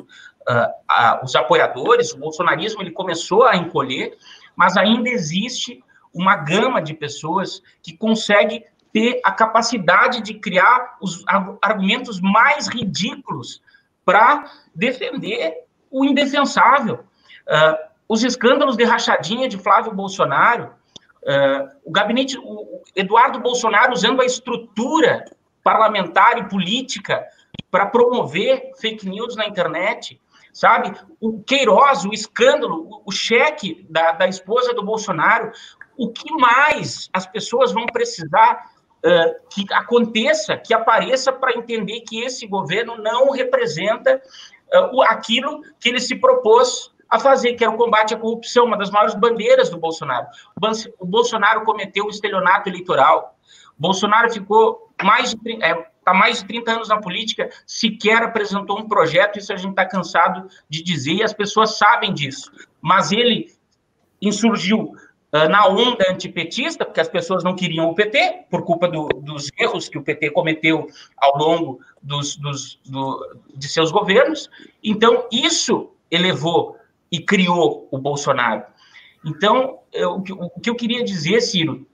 uh, uh, os apoiadores, o bolsonarismo ele começou a encolher, mas ainda existe uma gama de pessoas que consegue ter a capacidade de criar os argumentos mais ridículos para defender o indefensável. Uh, os escândalos de rachadinha de Flávio Bolsonaro, Uh, o gabinete, o Eduardo Bolsonaro usando a estrutura parlamentar e política para promover fake news na internet, sabe? O Queiroz, o escândalo, o, o cheque da, da esposa do Bolsonaro, o que mais as pessoas vão precisar uh, que aconteça, que apareça para entender que esse governo não representa uh, aquilo que ele se propôs a fazer, que era o combate à corrupção, uma das maiores bandeiras do Bolsonaro. O Bolsonaro cometeu o estelionato eleitoral. O Bolsonaro ficou mais de, é, tá mais de 30 anos na política, sequer apresentou um projeto, isso a gente está cansado de dizer, e as pessoas sabem disso. Mas ele insurgiu uh, na onda antipetista, porque as pessoas não queriam o PT, por culpa do, dos erros que o PT cometeu ao longo dos, dos, do, de seus governos. Então, isso elevou e criou o Bolsonaro. Então, eu, o que eu queria dizer, Ciro,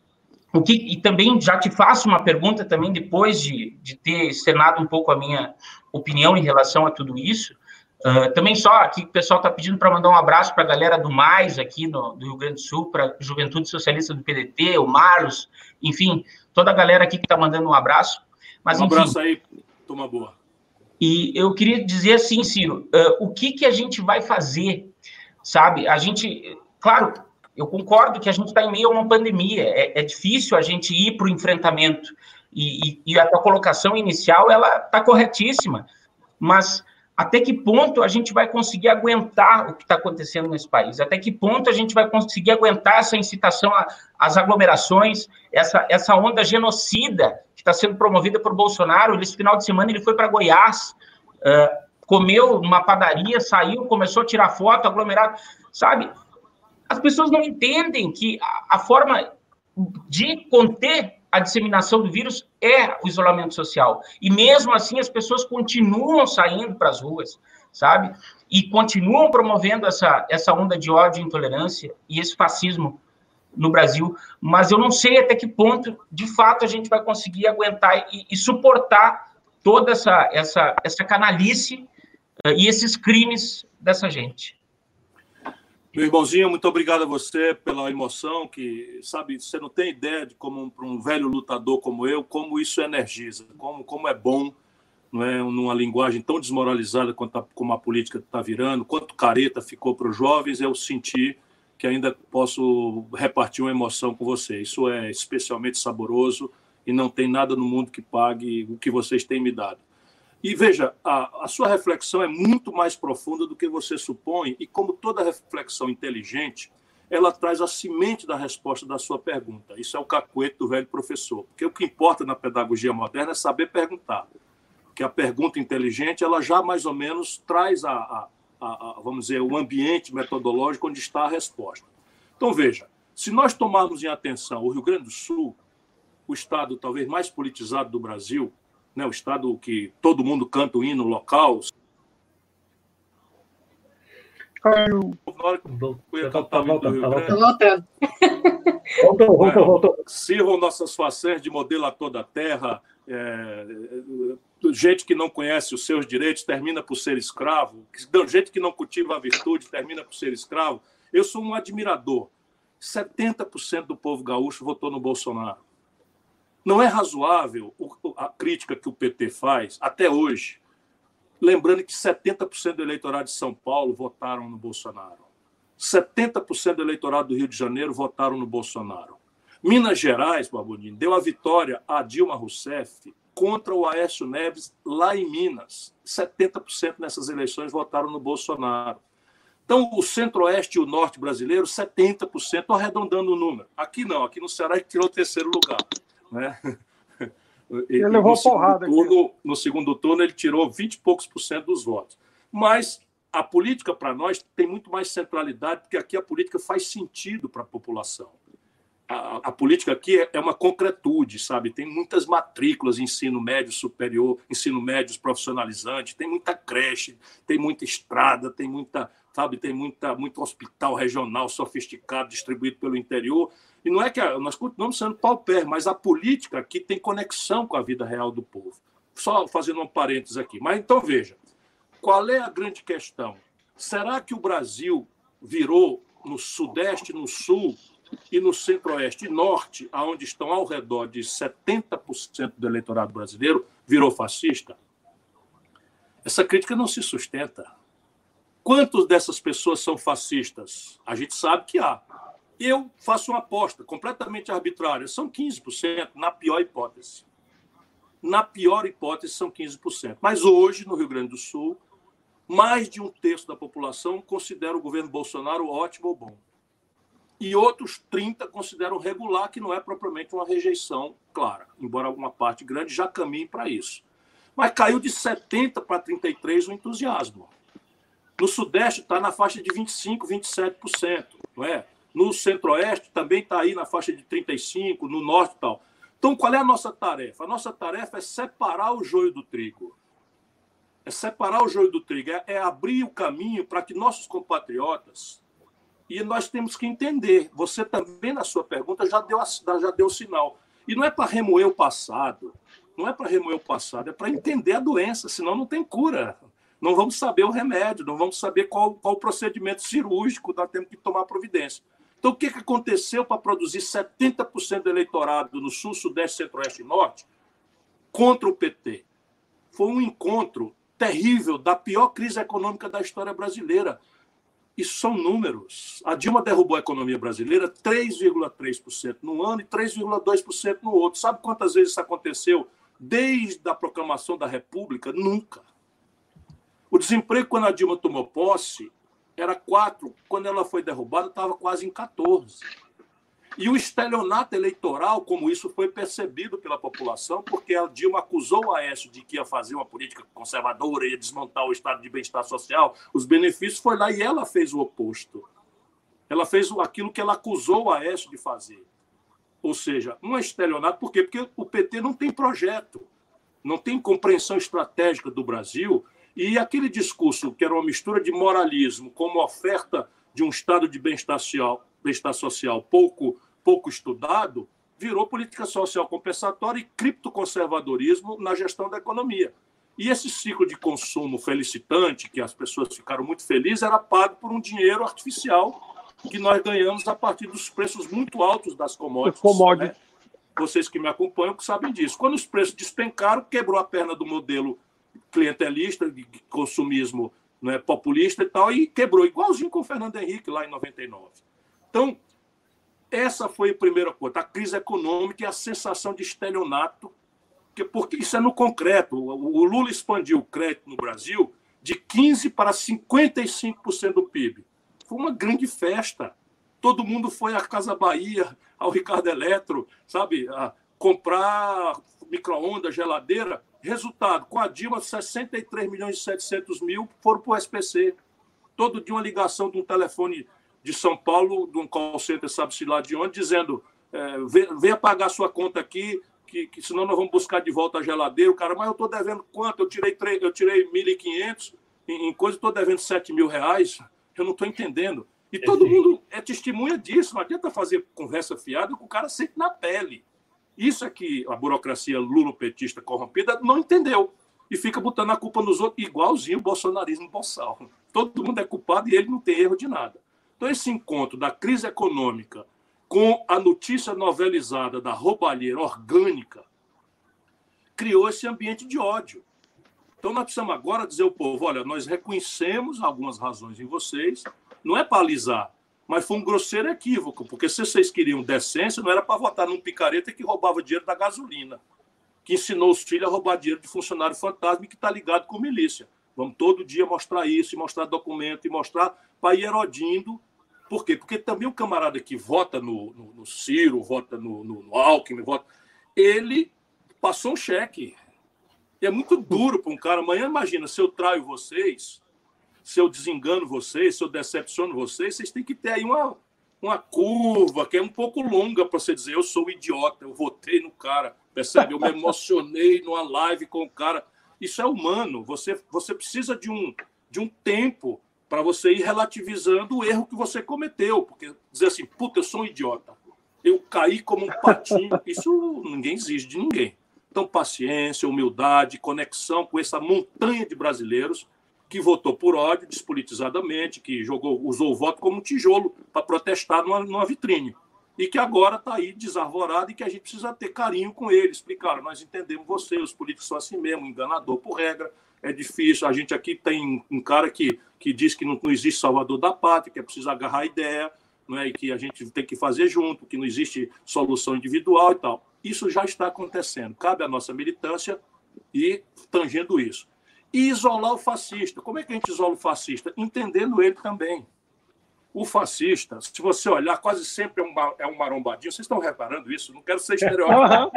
o que, e também já te faço uma pergunta também depois de, de ter externado um pouco a minha opinião em relação a tudo isso. Uh, também só aqui o pessoal está pedindo para mandar um abraço para a galera do Mais aqui no, do Rio Grande do Sul, para a Juventude Socialista do PDT, o Marlos, enfim, toda a galera aqui que está mandando um abraço. Mas, um enfim, abraço aí, toma boa. E eu queria dizer assim, Ciro, uh, o que, que a gente vai fazer, sabe? A gente, claro, eu concordo que a gente está em meio a uma pandemia, é, é difícil a gente ir para o enfrentamento, e, e, e, a colocação inicial, ela está corretíssima, mas até que ponto a gente vai conseguir aguentar o que está acontecendo nesse país? Até que ponto a gente vai conseguir aguentar essa incitação às aglomerações, essa, essa onda genocida que está sendo promovida por Bolsonaro? Esse final de semana ele foi para Goiás, uh, comeu numa padaria, saiu, começou a tirar foto, aglomerado, sabe? As pessoas não entendem que a, a forma de conter a disseminação do vírus é o isolamento social. E mesmo assim as pessoas continuam saindo para as ruas, sabe? E continuam promovendo essa, essa onda de ódio e intolerância e esse fascismo no Brasil. Mas eu não sei até que ponto, de fato, a gente vai conseguir aguentar e, e suportar toda essa, essa, essa canalice uh, e esses crimes dessa gente. Meu irmãozinho, muito obrigado a você pela emoção, que, sabe, você não tem ideia de como, para um velho lutador como eu, como isso energiza, como, como é bom, não é, numa linguagem tão desmoralizada quanto a, como a política está virando, quanto careta ficou para os jovens, eu senti que ainda posso repartir uma emoção com você. Isso é especialmente saboroso e não tem nada no mundo que pague o que vocês têm me dado. E veja, a, a, sua reflexão é muito mais profunda do que você supõe, e como toda reflexão inteligente, ela traz a semente da resposta da sua pergunta. Isso é o cacuete do velho professor. Porque o que importa na pedagogia moderna é saber perguntar. Porque a pergunta inteligente, ela já mais ou menos traz a, a, a vamos dizer, o ambiente metodológico onde está a resposta. Então, veja, se nós tomarmos em atenção o Rio Grande do Sul, o estado talvez mais politizado do Brasil, né, o estado que todo mundo canta o hino local. Caiu. Voltou, voltou, voltou. Sirvam nossas façanhas de modelo a toda a terra. É, gente que não conhece os seus direitos termina por ser escravo. Gente que não cultiva a virtude termina por ser escravo. Eu sou um admirador. 70% do povo gaúcho votou no Bolsonaro. Não é razoável a crítica que o PT faz até hoje, lembrando que 70% do eleitorado de São Paulo votaram no Bolsonaro. 70% do eleitorado do Rio de Janeiro votaram no Bolsonaro. Minas Gerais, Barbudinho, deu a vitória a Dilma Rousseff contra o Aécio Neves lá em Minas. 70% nessas eleições votaram no Bolsonaro. Então, o centro-oeste e o norte brasileiro, 70%, arredondando o número. Aqui não, aqui no Ceará, tirou o terceiro lugar. Né? Ele e, levou porrada turno, aqui. No segundo turno, ele tirou 20 e poucos por cento dos votos. Mas a política, para nós, tem muito mais centralidade, porque aqui a política faz sentido para a população. A, a, política aqui é, é uma concretude, sabe? Tem muitas matrículas, ensino médio superior, ensino médio profissionalizante, tem muita creche, tem muita estrada, tem muita, sabe? Tem muita, muito hospital regional sofisticado distribuído pelo interior. E não é que a, nós continuamos sendo pauper, mas a política aqui tem conexão com a vida real do povo. Só fazendo um parênteses aqui. Mas então veja, qual é a grande questão? Será que o Brasil virou no Sudeste, no Sul e no Centro-Oeste e Norte, aonde estão ao redor de 70% do eleitorado brasileiro, virou fascista? Essa crítica não se sustenta. Quantas dessas pessoas são fascistas? A gente sabe que há. Eu faço uma aposta completamente arbitrária. São 15%, na pior hipótese. Na pior hipótese, são 15%. Mas hoje, no Rio Grande do Sul, mais de um terço da população considera o governo Bolsonaro ótimo ou bom. E outros 30 consideram regular, que não é propriamente uma rejeição clara, embora alguma parte grande já caminhe para isso. Mas caiu de 70 para 33 o entusiasmo. No Sudeste está na faixa de 25, 27%, não é? No Centro-Oeste também está aí na faixa de 35, no Norte e tal. Então, qual é a nossa tarefa? A nossa tarefa é separar o joio do trigo. É separar o joio do trigo, é, é abrir o caminho para que nossos compatriotas. E nós temos que entender. Você também, na sua pergunta, já deu, já deu sinal. E não é para remoer o passado. Não é para remoer o passado, é para entender a doença, senão não tem cura. Não vamos saber o remédio, não vamos saber qual, qual o procedimento cirúrgico, nós temos que tomar providência. Então, o que, que aconteceu para produzir 70% do eleitorado no Sul, Sudeste, Centro-Oeste e Norte contra o PT? Foi um encontro terrível da pior crise econômica da história brasileira. Isso são números. A Dilma derrubou a economia brasileira 3,3% no ano e 3,2% no outro. Sabe quantas vezes isso aconteceu desde a proclamação da República? Nunca. O desemprego, quando a Dilma tomou posse, era 4. Quando ela foi derrubada, estava quase em 14. E o estelionato eleitoral, como isso foi percebido pela população, porque a Dilma acusou o Aécio de que ia fazer uma política conservadora, ia desmontar o estado de bem-estar social, os benefícios, foi lá e ela fez o oposto. Ela fez aquilo que ela acusou o Aécio de fazer. Ou seja, um estelionato, por quê? Porque o PT não tem projeto, não tem compreensão estratégica do Brasil, e aquele discurso que era uma mistura de moralismo com uma oferta de um estado de bem-estar social, bem social pouco pouco estudado, virou política social compensatória e criptoconservadorismo na gestão da economia. E esse ciclo de consumo felicitante, que as pessoas ficaram muito felizes, era pago por um dinheiro artificial que nós ganhamos a partir dos preços muito altos das commodities. Commodities. Né? Vocês que me acompanham que sabem disso. Quando os preços despencaram, quebrou a perna do modelo clientelista, de consumismo né, populista e tal, e quebrou, igualzinho com o Fernando Henrique lá em 99. Então, essa foi a primeira coisa, a crise econômica e a sensação de estelionato, porque isso é no concreto. O Lula expandiu o crédito no Brasil de 15% para 55% do PIB. Foi uma grande festa. Todo mundo foi à Casa Bahia, ao Ricardo Eletro, sabe, a comprar micro-ondas, geladeira. Resultado, com a Dilma, 63 milhões e 700 mil foram para o SPC. Todo dia uma ligação de um telefone de São Paulo, de um call center, sabe-se lá de onde, dizendo: é, venha pagar sua conta aqui, que, que senão nós vamos buscar de volta a geladeira. O cara, mas eu estou devendo quanto? Eu tirei, eu tirei 1.500 em, em coisa, estou devendo 7 mil reais. Eu não estou entendendo. E todo mundo é testemunha disso. Não adianta fazer conversa fiada que o cara sente na pele. Isso é que a burocracia lulopetista corrompida não entendeu. E fica botando a culpa nos outros, igualzinho o bolsonarismo boçal. Todo mundo é culpado e ele não tem erro de nada. Então, esse encontro da crise econômica com a notícia novelizada da roubalheira orgânica criou esse ambiente de ódio. Então, nós precisamos agora dizer ao povo: olha, nós reconhecemos algumas razões em vocês, não é para alisar, mas foi um grosseiro equívoco, porque se vocês queriam decência, não era para votar num picareta que roubava dinheiro da gasolina, que ensinou os filhos a roubar dinheiro de funcionário fantasma e que está ligado com milícia. Vamos todo dia mostrar isso, mostrar documento, e mostrar para ir erodindo por quê? Porque também o camarada que vota no, no, no Ciro, vota no, no, no Alckmin, vota, ele passou um cheque. E é muito duro para um cara. Amanhã, imagina, se eu traio vocês, se eu desengano vocês, se eu decepciono vocês, vocês têm que ter aí uma, uma curva que é um pouco longa para você dizer eu sou idiota, eu votei no cara, percebe? Eu me emocionei numa live com o cara. Isso é humano. Você, você precisa de um, de um tempo para você ir relativizando o erro que você cometeu. Porque dizer assim, puta, eu sou um idiota. Eu caí como um patinho. Isso ninguém exige de ninguém. Então, paciência, humildade, conexão com essa montanha de brasileiros que votou por ódio, despolitizadamente, que jogou, usou o voto como tijolo para protestar numa, numa vitrine. E que agora está aí desarvorado e que a gente precisa ter carinho com ele. Explicar, nós entendemos você, os políticos são assim mesmo, enganador por regra, é difícil. A gente aqui tem um cara que, que diz que não, não existe salvador da pátria, que é preciso agarrar a ideia, não é? e que a gente tem que fazer junto, que não existe solução individual e tal. Isso já está acontecendo. Cabe à nossa militância ir tangendo isso. E isolar o fascista. Como é que a gente isola o fascista? Entendendo ele também. O fascista, se você olhar, quase sempre é um, é um marombadinho. Vocês estão reparando isso? Não quero ser estereótipo.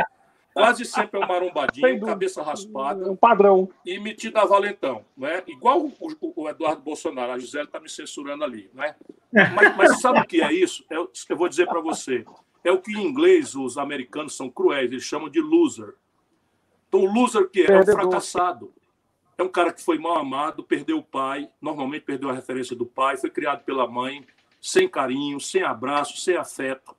Quase sempre é um marombadinho, cabeça raspada. Um padrão. E metido a valentão. Não é? Igual o, o, Eduardo Bolsonaro. A Gisele está me censurando ali. Não é? mas, mas sabe o que é isso? É, eu vou dizer para você. É o que em inglês os americanos são cruéis. Eles chamam de loser. Então, o loser que é? É o fracassado. É um cara que foi mal amado, perdeu o pai, normalmente perdeu a referência do pai, foi criado pela mãe, sem carinho, sem abraço, sem afeto.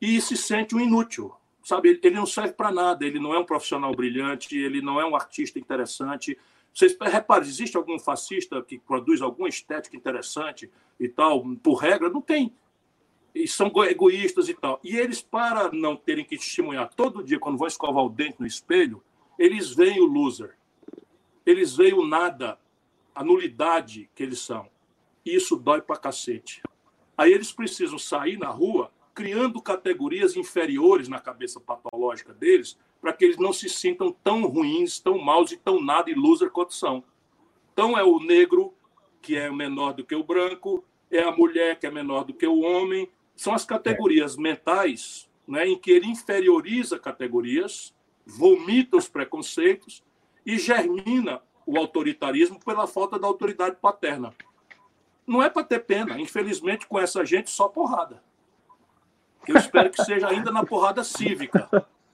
E se sente um inútil sabe, ele não serve para nada, ele não é um profissional brilhante, ele não é um artista interessante. Vocês reparem, existe algum fascista que produz alguma estética interessante e tal, por regra? Não tem. E são egoístas e tal. E eles, para não terem que testemunhar todo dia, quando vão escovar o dente no espelho, eles veem o loser. Eles veem o nada, a nulidade que eles são. E isso dói pra cacete. Aí eles precisam sair na rua criando categorias inferiores na cabeça patológica deles, para que eles não se sintam tão ruins, tão maus e tão nada e loser quanto são. Então é o negro que é menor do que o branco, é a mulher que é menor do que o homem. São as categorias mentais né, em que ele inferioriza categorias, vomita os preconceitos e germina o autoritarismo pela falta da autoridade paterna. Não é para ter pena. Infelizmente, com essa gente, só porrada. Eu espero que seja ainda na porrada cívica.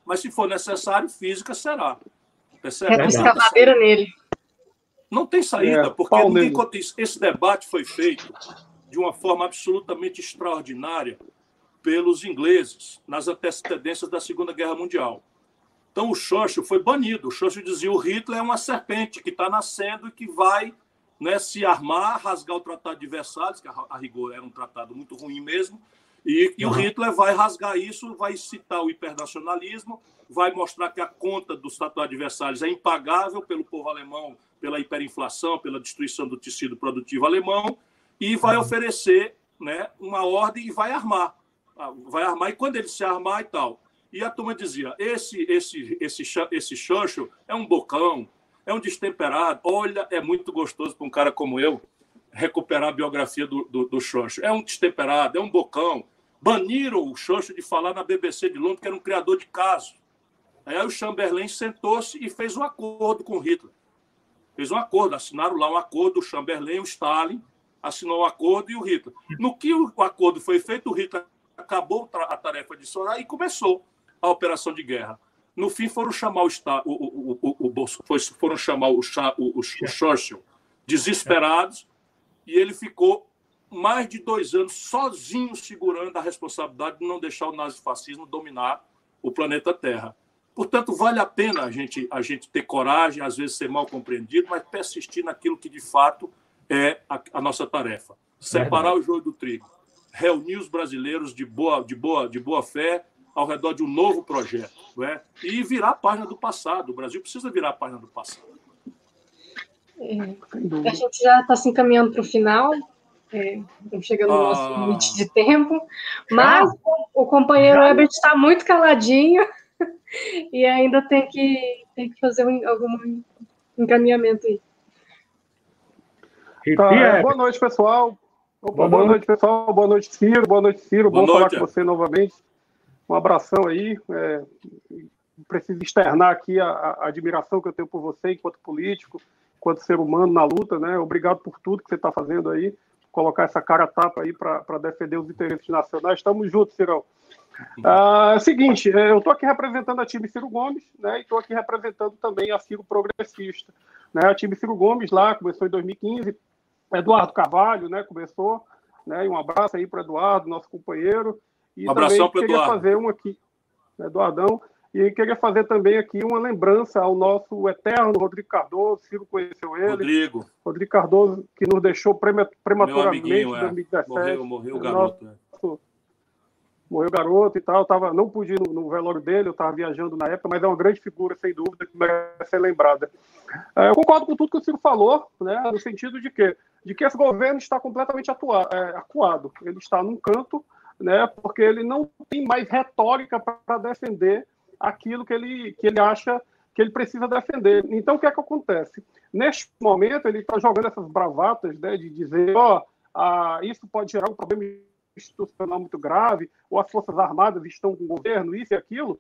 Mas se for necessário, física será. Percebe? É escavadeira nele. Não tem saída, é, porque ninguém, esse debate foi feito de uma forma absolutamente extraordinária pelos ingleses nas antecedências da Segunda Guerra Mundial. Então o Churchill foi banido. O Churchill dizia o Hitler é uma serpente que está nascendo e que vai né, se armar, rasgar o Tratado de Versalhes, que a rigor era um tratado muito ruim mesmo, e, e uhum. o Hitler vai rasgar isso, vai citar o hipernacionalismo, vai mostrar que a conta dos Tratado de Versalhes é impagável pelo povo alemão, pela hiperinflação, pela destruição do tecido produtivo alemão, e vai uhum. oferecer né, uma ordem e vai armar. Ah, vai armar, e quando ele se armar e tal. E a turma dizia: esse, esse, esse, esse Churchill é um bocão, é um destemperado. Olha, é muito gostoso para um cara como eu recuperar a biografia do, do, do. É um destemperado, é um bocão. Baniram o Churchill de falar na BBC de Londres que era um criador de casos. Aí o Chamberlain sentou-se e fez um acordo com Hitler. Fez um acordo, assinaram lá um acordo, o Chamberlain, o Stalin, assinou um acordo e o Hitler. No que o acordo foi feito, o Hitler acabou a tarefa de Soraya e começou a operação de guerra. No fim, foram chamar o, o, o, o, o foram chamar o, o, o Churchill desesperados e ele ficou mais de dois anos sozinho segurando a responsabilidade de não deixar o nazifascismo dominar o planeta Terra. Portanto, vale a pena a gente, a gente ter coragem, às vezes ser mal compreendido, mas persistir naquilo que de fato é a, a nossa tarefa. Separar o joio do trigo, reunir os brasileiros de boa, de boa, de boa fé ao redor de um novo projeto, não é? e virar a página do passado. O Brasil precisa virar a página do passado. É, a gente já está se encaminhando para o final, é, chegando no nosso ah. limite de tempo, mas o companheiro Herbert está muito caladinho e ainda tem que, tem que fazer um, algum encaminhamento aí. Tá, é, boa noite, pessoal. Opa, boa, noite. pessoal. Boa noite, Ciro. Boa noite, Ciro. Boa Bom noite. falar com você novamente. Um abração aí. É, preciso externar aqui a, a, admiração que eu tenho por você enquanto político, enquanto ser humano na luta, né? Obrigado por tudo que você está fazendo aí, colocar essa cara tapa aí para defender os interesses nacionais. Estamos juntos, Cirão. Ah, é o seguinte, é, eu estou aqui representando a time Ciro Gomes, né? E estou aqui representando também a Ciro Progressista. Né? A time Ciro Gomes lá começou em 2015, Eduardo Carvalho, né? Começou, né? E um abraço aí para Eduardo, nosso companheiro. E um abração para Eduardo. fazer um aqui, Eduardão. E queria fazer também aqui uma lembrança ao nosso eterno Rodrigo Cardoso, Ciro conheceu ele. Rodrigo. Rodrigo Cardoso, que nos deixou prematuramente em 2017. É. Morreu, morreu o garoto. Nosso, é. Morreu garoto e tal. Eu tava, não pude ir no, no velório dele, eu estava viajando na época, mas é uma grande figura, sem dúvida, que merece ser lembrada. É, eu concordo com tudo que o Ciro falou, né, no sentido de que, de que esse governo está completamente atua, é, acuado. Ele está num canto, né, porque ele não tem mais retórica para defender aquilo que ele, que ele acha que ele precisa defender. Então, o que é que acontece? Neste momento, ele está jogando essas bravatas né, de dizer: ó, oh, isso pode gerar um problema institucional muito grave, ou as Forças Armadas estão com o governo, isso e aquilo,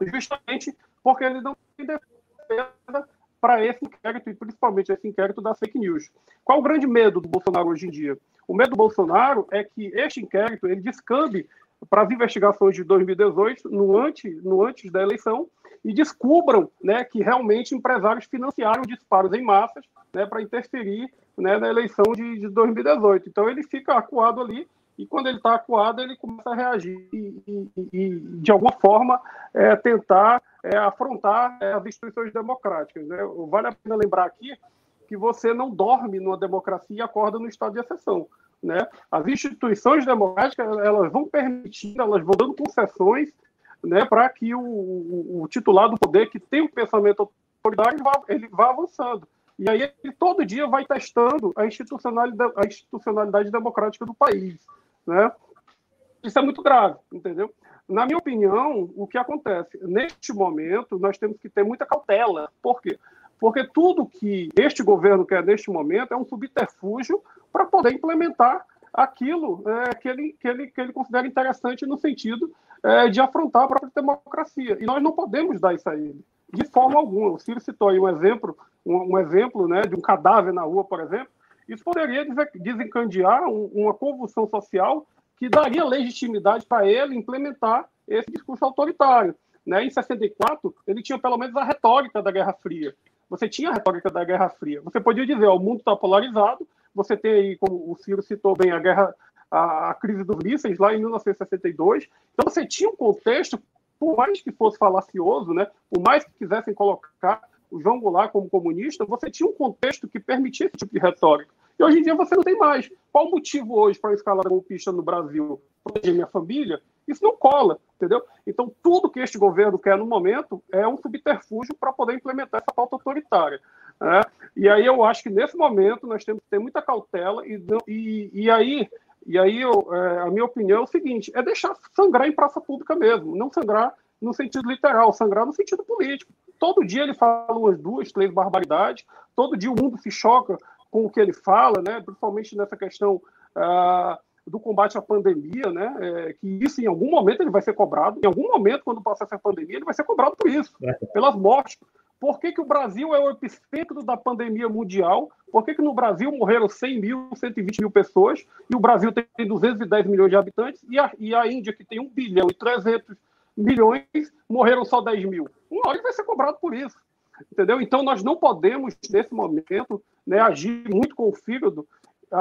justamente porque ele não tem defesa para esse inquérito, e principalmente esse inquérito da fake news. Qual o grande medo do Bolsonaro hoje em dia? O medo do Bolsonaro é que este inquérito ele descambe para as investigações de 2018, no antes, no antes da eleição, e descubram né, que realmente empresários financiaram disparos em massas né, para interferir né, na eleição de, de 2018. Então ele fica acuado ali, e quando ele está acuado, ele começa a reagir e, e, e de alguma forma, é, tentar é, afrontar é, as instituições democráticas. Né? Vale a pena lembrar aqui que você não dorme numa democracia e acorda no estado de exceção. Né? As instituições democráticas elas vão permitindo, elas vão dando concessões né, para que o, o, o, titular do poder, que tem um pensamento autoritário, vá, ele vá avançando. E aí ele todo dia vai testando a institucionalidade, a institucionalidade democrática do país. Né? Isso é muito grave, entendeu? Na minha opinião, o que acontece? Neste momento, nós temos que ter muita cautela. Por quê? Porque tudo que este governo quer neste momento é um subterfúgio para poder implementar aquilo é, que, ele, que, ele, que ele considera interessante no sentido é, de afrontar a própria democracia. E nós não podemos dar isso a ele, de forma alguma. O Ciro citou aí um exemplo, um, um exemplo né, de um cadáver na rua, por exemplo. Isso poderia desencadear um, uma convulsão social que daria legitimidade para ele implementar esse discurso autoritário. Né? Em 64, ele tinha pelo menos a retórica da Guerra Fria. Você tinha a retórica da Guerra Fria. Você podia dizer, ó, o mundo está polarizado, você tem aí, como o Ciro citou bem, a guerra, a, a crise dos mísseis lá em 1962. Então você tinha um contexto, por mais que fosse falacioso, né, por mais que quisessem colocar o João Goulart como comunista, você tinha um contexto que permitia esse tipo de retórica. E hoje em dia você não tem mais. Qual o motivo hoje para escalar golpista no Brasil? Proteger minha família? Isso não cola, entendeu? Então, tudo que este governo quer no momento é um subterfúgio para poder implementar essa pauta autoritária. Né? E aí eu acho que nesse momento nós temos que ter muita cautela e, e, e aí, e aí eu, é, a minha opinião é o seguinte: é deixar sangrar em praça pública mesmo, não sangrar no sentido literal, sangrar no sentido político. Todo dia ele fala umas duas, três barbaridades, todo dia o mundo se choca com o que ele fala, né? principalmente nessa questão ah, do combate à pandemia, né? É, que isso em algum momento ele vai ser cobrado, em algum momento, quando passar essa pandemia, ele vai ser cobrado por isso, é. pelas mortes. Por que, que o Brasil é o epicentro da pandemia mundial? Por que, que no Brasil morreram 100 mil, 120 mil pessoas e o Brasil tem 210 milhões de habitantes e a, e a Índia, que tem 1 bilhão e 300 milhões, morreram só 10 mil? Uma hora ele vai ser cobrado por isso. Entendeu? Então, nós não podemos, nesse momento, né, agir muito com o fígado,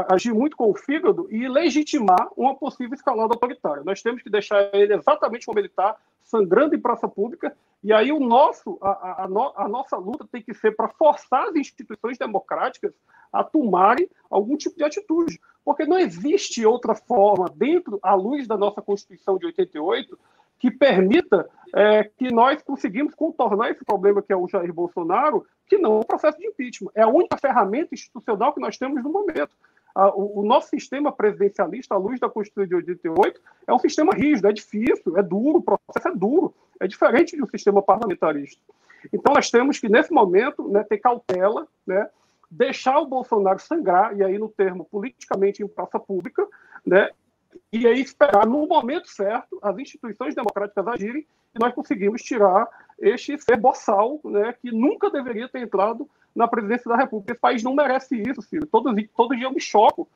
agir muito com o fígado e legitimar uma possível escalada autoritária. Nós temos que deixar ele exatamente como ele está, sangrando em praça pública, e aí o nosso, a, a, a nossa luta tem que ser para forçar as instituições democráticas a tomarem algum tipo de atitude, porque não existe outra forma, dentro, à luz da nossa Constituição de 88, que permita é, que nós conseguimos contornar esse problema que é o Jair Bolsonaro, que não é o processo de impeachment. É a única ferramenta institucional que nós temos no momento. O, o nosso sistema presidencialista, à luz da Constituição de 88, é um sistema rígido, é difícil, é duro, o processo é duro, é diferente de um sistema parlamentarista. Então, nós temos que, nesse momento, né, ter cautela, né, deixar o Bolsonaro sangrar, e aí no termo politicamente em praça pública, né, e aí esperar, no momento certo, as instituições democráticas agirem e nós conseguimos tirar este ser boçal, né, que nunca deveria ter entrado na presidência da República. Esse país não merece isso, filho. Todo, todo dia eu me choco.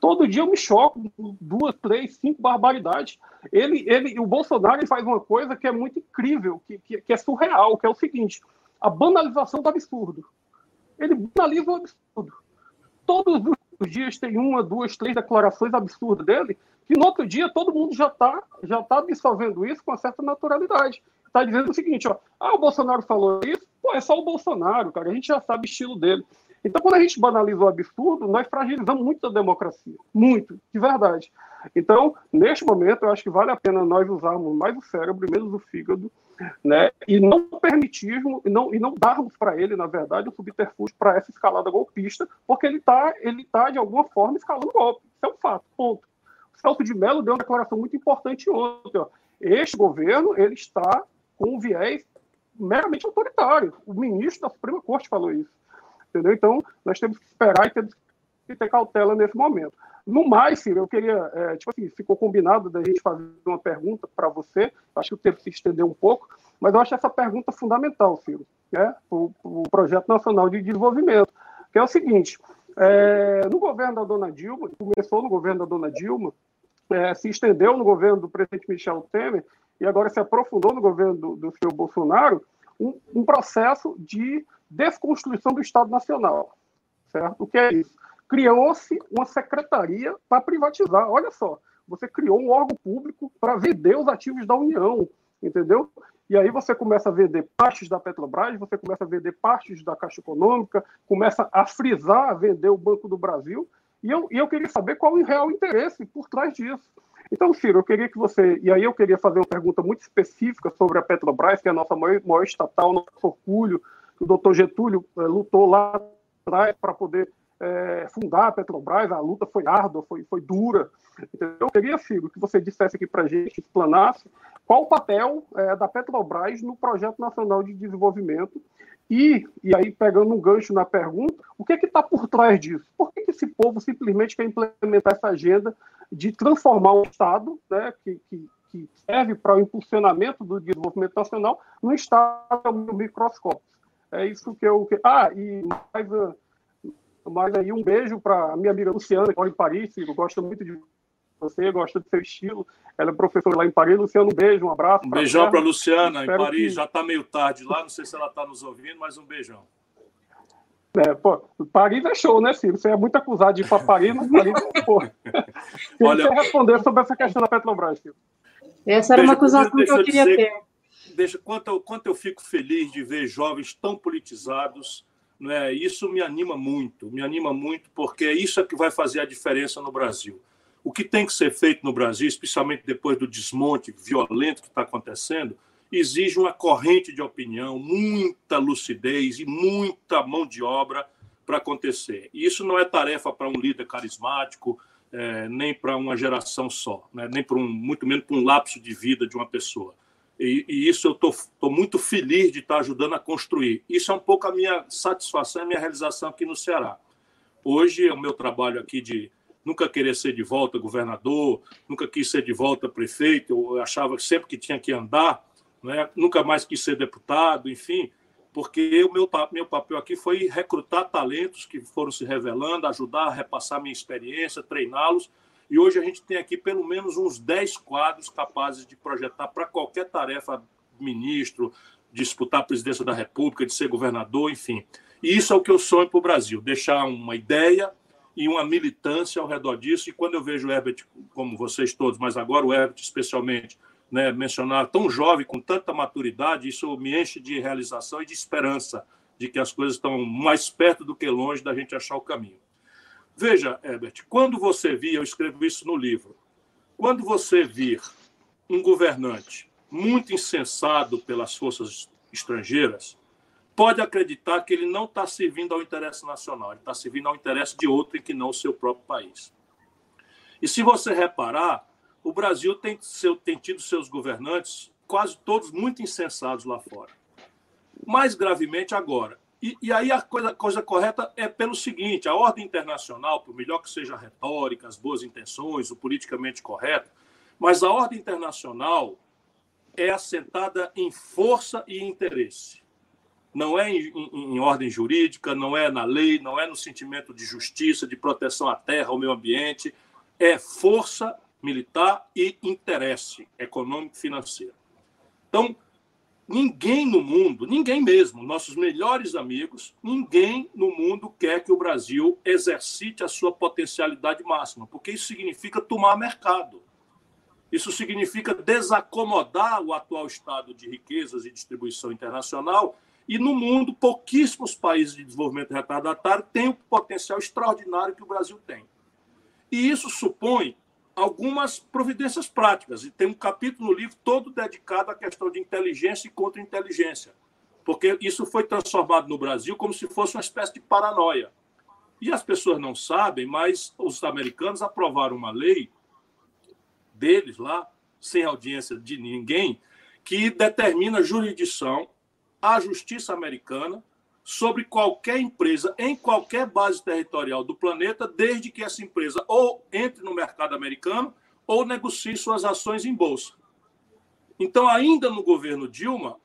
Todo dia eu me choco. Duas, três, cinco barbaridades. Ele, ele, o Bolsonaro ele faz uma coisa que é muito incrível, que, que, que é surreal, que é o seguinte: a banalização do absurdo. Ele banaliza o absurdo. Todos os dias tem uma, duas, três declarações absurdas dele, que no outro dia todo mundo já está já tá absorvendo isso com uma certa naturalidade. Está dizendo o seguinte: ó, ah, o Bolsonaro falou isso, pô, é só o Bolsonaro, cara, a gente já sabe o estilo dele. Então, quando a gente banaliza o absurdo, nós fragilizamos muito a democracia. Muito, de verdade. Então, neste momento, eu acho que vale a pena nós usarmos mais o cérebro e menos o fígado, né? E não permitirmos, e não, e não darmos para ele, na verdade, o subterfúgio para essa escalada golpista, porque ele está, ele tá, de alguma forma, escalando golpe. Isso é um fato, ponto. O Celso de Mello deu uma declaração muito importante ontem. Ó. Este governo, ele está com um viés meramente autoritário. O ministro da Suprema Corte falou isso. Entendeu? Então, nós temos que esperar e temos que ter cautela nesse momento. No mais, Ciro, eu queria, é, tipo assim, ficou combinado da gente fazer uma pergunta para você, acho que o tempo se estendeu um pouco, mas eu acho essa pergunta fundamental, Ciro, né, para o Projeto Nacional de Desenvolvimento, que é o seguinte, é, no governo da dona Dilma, começou no governo da dona Dilma, é, se estendeu no governo do presidente Michel Temer, e agora se aprofundou no governo do, do senhor Bolsonaro, um, um processo de desconstrução do Estado Nacional. Certo? O que é isso? Criou-se uma secretaria para privatizar. Olha só, você criou um órgão público para vender os ativos da União, entendeu? E aí você começa a vender partes da Petrobras, você começa a vender partes da Caixa Econômica, começa a frisar, a vender o Banco do Brasil. E eu, e eu queria saber qual é o real interesse por trás disso. Então, Ciro, eu queria que você. E aí eu queria fazer uma pergunta muito específica sobre a Petrobras, que é a nossa maior, maior estatal, nosso orgulho, o doutor Getúlio é, lutou lá atrás para poder é, fundar a Petrobras, a luta foi árdua, foi, foi dura. Entendeu? Eu queria, Ciro, que você dissesse aqui para a gente, explanasse, qual o papel é, da Petrobras no Projeto Nacional de Desenvolvimento e, e aí, pegando um gancho na pergunta, o que é está por trás disso? Por que, que esse povo simplesmente quer implementar essa agenda de transformar um Estado né, que, que, que serve para o impulsionamento do desenvolvimento nacional num Estado microscópico? É isso que eu. Ah, e mais, mais aí um beijo para a minha amiga Luciana, que mora em Paris, eu gosto muito de você, gosto do seu estilo. Ela é professora lá em Paris. Luciano, um beijo, um abraço. Um beijão para a Luciana, Espero em Paris. Que... Já está meio tarde lá, não sei se ela está nos ouvindo, mas um beijão. É, pô, Paris é show, né, Ciro? Você é muito acusado de ir para Paris, mas Paris não pô. Olha... você responder sobre essa questão da Petrobras, Ciro. Essa era uma acusação que eu queria dizer, ter. Deixa, quanto, eu, quanto eu fico feliz de ver jovens tão politizados, né? isso me anima muito, me anima muito, porque é isso que vai fazer a diferença no Brasil. O que tem que ser feito no Brasil, especialmente depois do desmonte violento que está acontecendo, exige uma corrente de opinião, muita lucidez e muita mão de obra para acontecer. E isso não é tarefa para um líder carismático, é, nem para uma geração só, né? nem para um, muito menos para um lapso de vida de uma pessoa. E, e isso eu estou muito feliz de estar tá ajudando a construir. Isso é um pouco a minha satisfação, a minha realização aqui no Ceará. Hoje, o meu trabalho aqui de nunca querer ser de volta governador, nunca quis ser de volta prefeito, eu achava sempre que tinha que andar, né? nunca mais quis ser deputado, enfim, porque o meu, meu papel aqui foi recrutar talentos que foram se revelando, ajudar a repassar minha experiência, treiná-los, e hoje a gente tem aqui pelo menos uns 10 quadros capazes de projetar para qualquer tarefa, ministro, disputar a presidência da República, de ser governador, enfim. E isso é o que eu sonho para o Brasil: deixar uma ideia, e uma militância ao redor disso. E quando eu vejo o Herbert, como vocês todos, mas agora o Herbert especialmente, né, mencionar tão jovem, com tanta maturidade, isso me enche de realização e de esperança de que as coisas estão mais perto do que longe da gente achar o caminho. Veja, Herbert, quando você vir, eu escrevo isso no livro, quando você vir um governante muito insensado pelas forças estrangeiras, pode acreditar que ele não está servindo ao interesse nacional, ele está servindo ao interesse de outro e que não o seu próprio país. E se você reparar, o Brasil tem, seu, tem tido seus governantes, quase todos muito insensados lá fora. Mais gravemente agora. E, e aí a coisa, coisa correta é pelo seguinte: a ordem internacional, por melhor que seja a retórica, as boas intenções, o politicamente correto, mas a ordem internacional é assentada em força e interesse não é em, em, em, ordem jurídica, não é na lei, não é no sentimento de justiça, de proteção à terra, ao meio ambiente, é força militar e interesse econômico financeiro. Então, ninguém no mundo, ninguém mesmo, nossos melhores amigos, ninguém no mundo quer que o Brasil exercite a sua potencialidade máxima, porque isso significa tomar mercado. Isso significa desacomodar o atual estado de riquezas e distribuição internacional e no mundo, pouquíssimos países de desenvolvimento retardatário têm o potencial extraordinário que o Brasil tem. E isso supõe algumas providências práticas. E tem um capítulo no livro todo dedicado à questão de inteligência e contra-inteligência. Porque isso foi transformado no Brasil como se fosse uma espécie de paranoia. E as pessoas não sabem, mas os americanos aprovaram uma lei deles lá, sem audiência de ninguém, que determina jurisdição à justiça americana sobre qualquer empresa em qualquer base territorial do planeta, desde que essa empresa ou entre no mercado americano ou negocie suas ações em bolsa. Então, ainda no governo Dilma,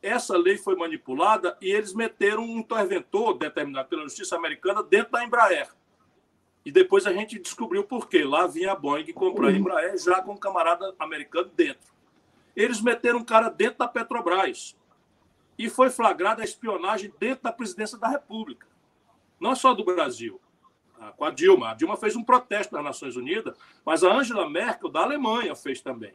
essa lei foi manipulada e eles meteram um interventor determinado pela justiça americana dentro da Embraer. E depois a gente descobriu por quê. Lá vinha a Boeing comprar a Embraer já com um camarada americano dentro. Eles meteram um cara dentro da Petrobras e foi flagrada a espionagem dentro da presidência da República, não só do Brasil, tá? com a Dilma. A Dilma fez um protesto nas Nações Unidas, mas a Angela Merkel, da Alemanha, fez também.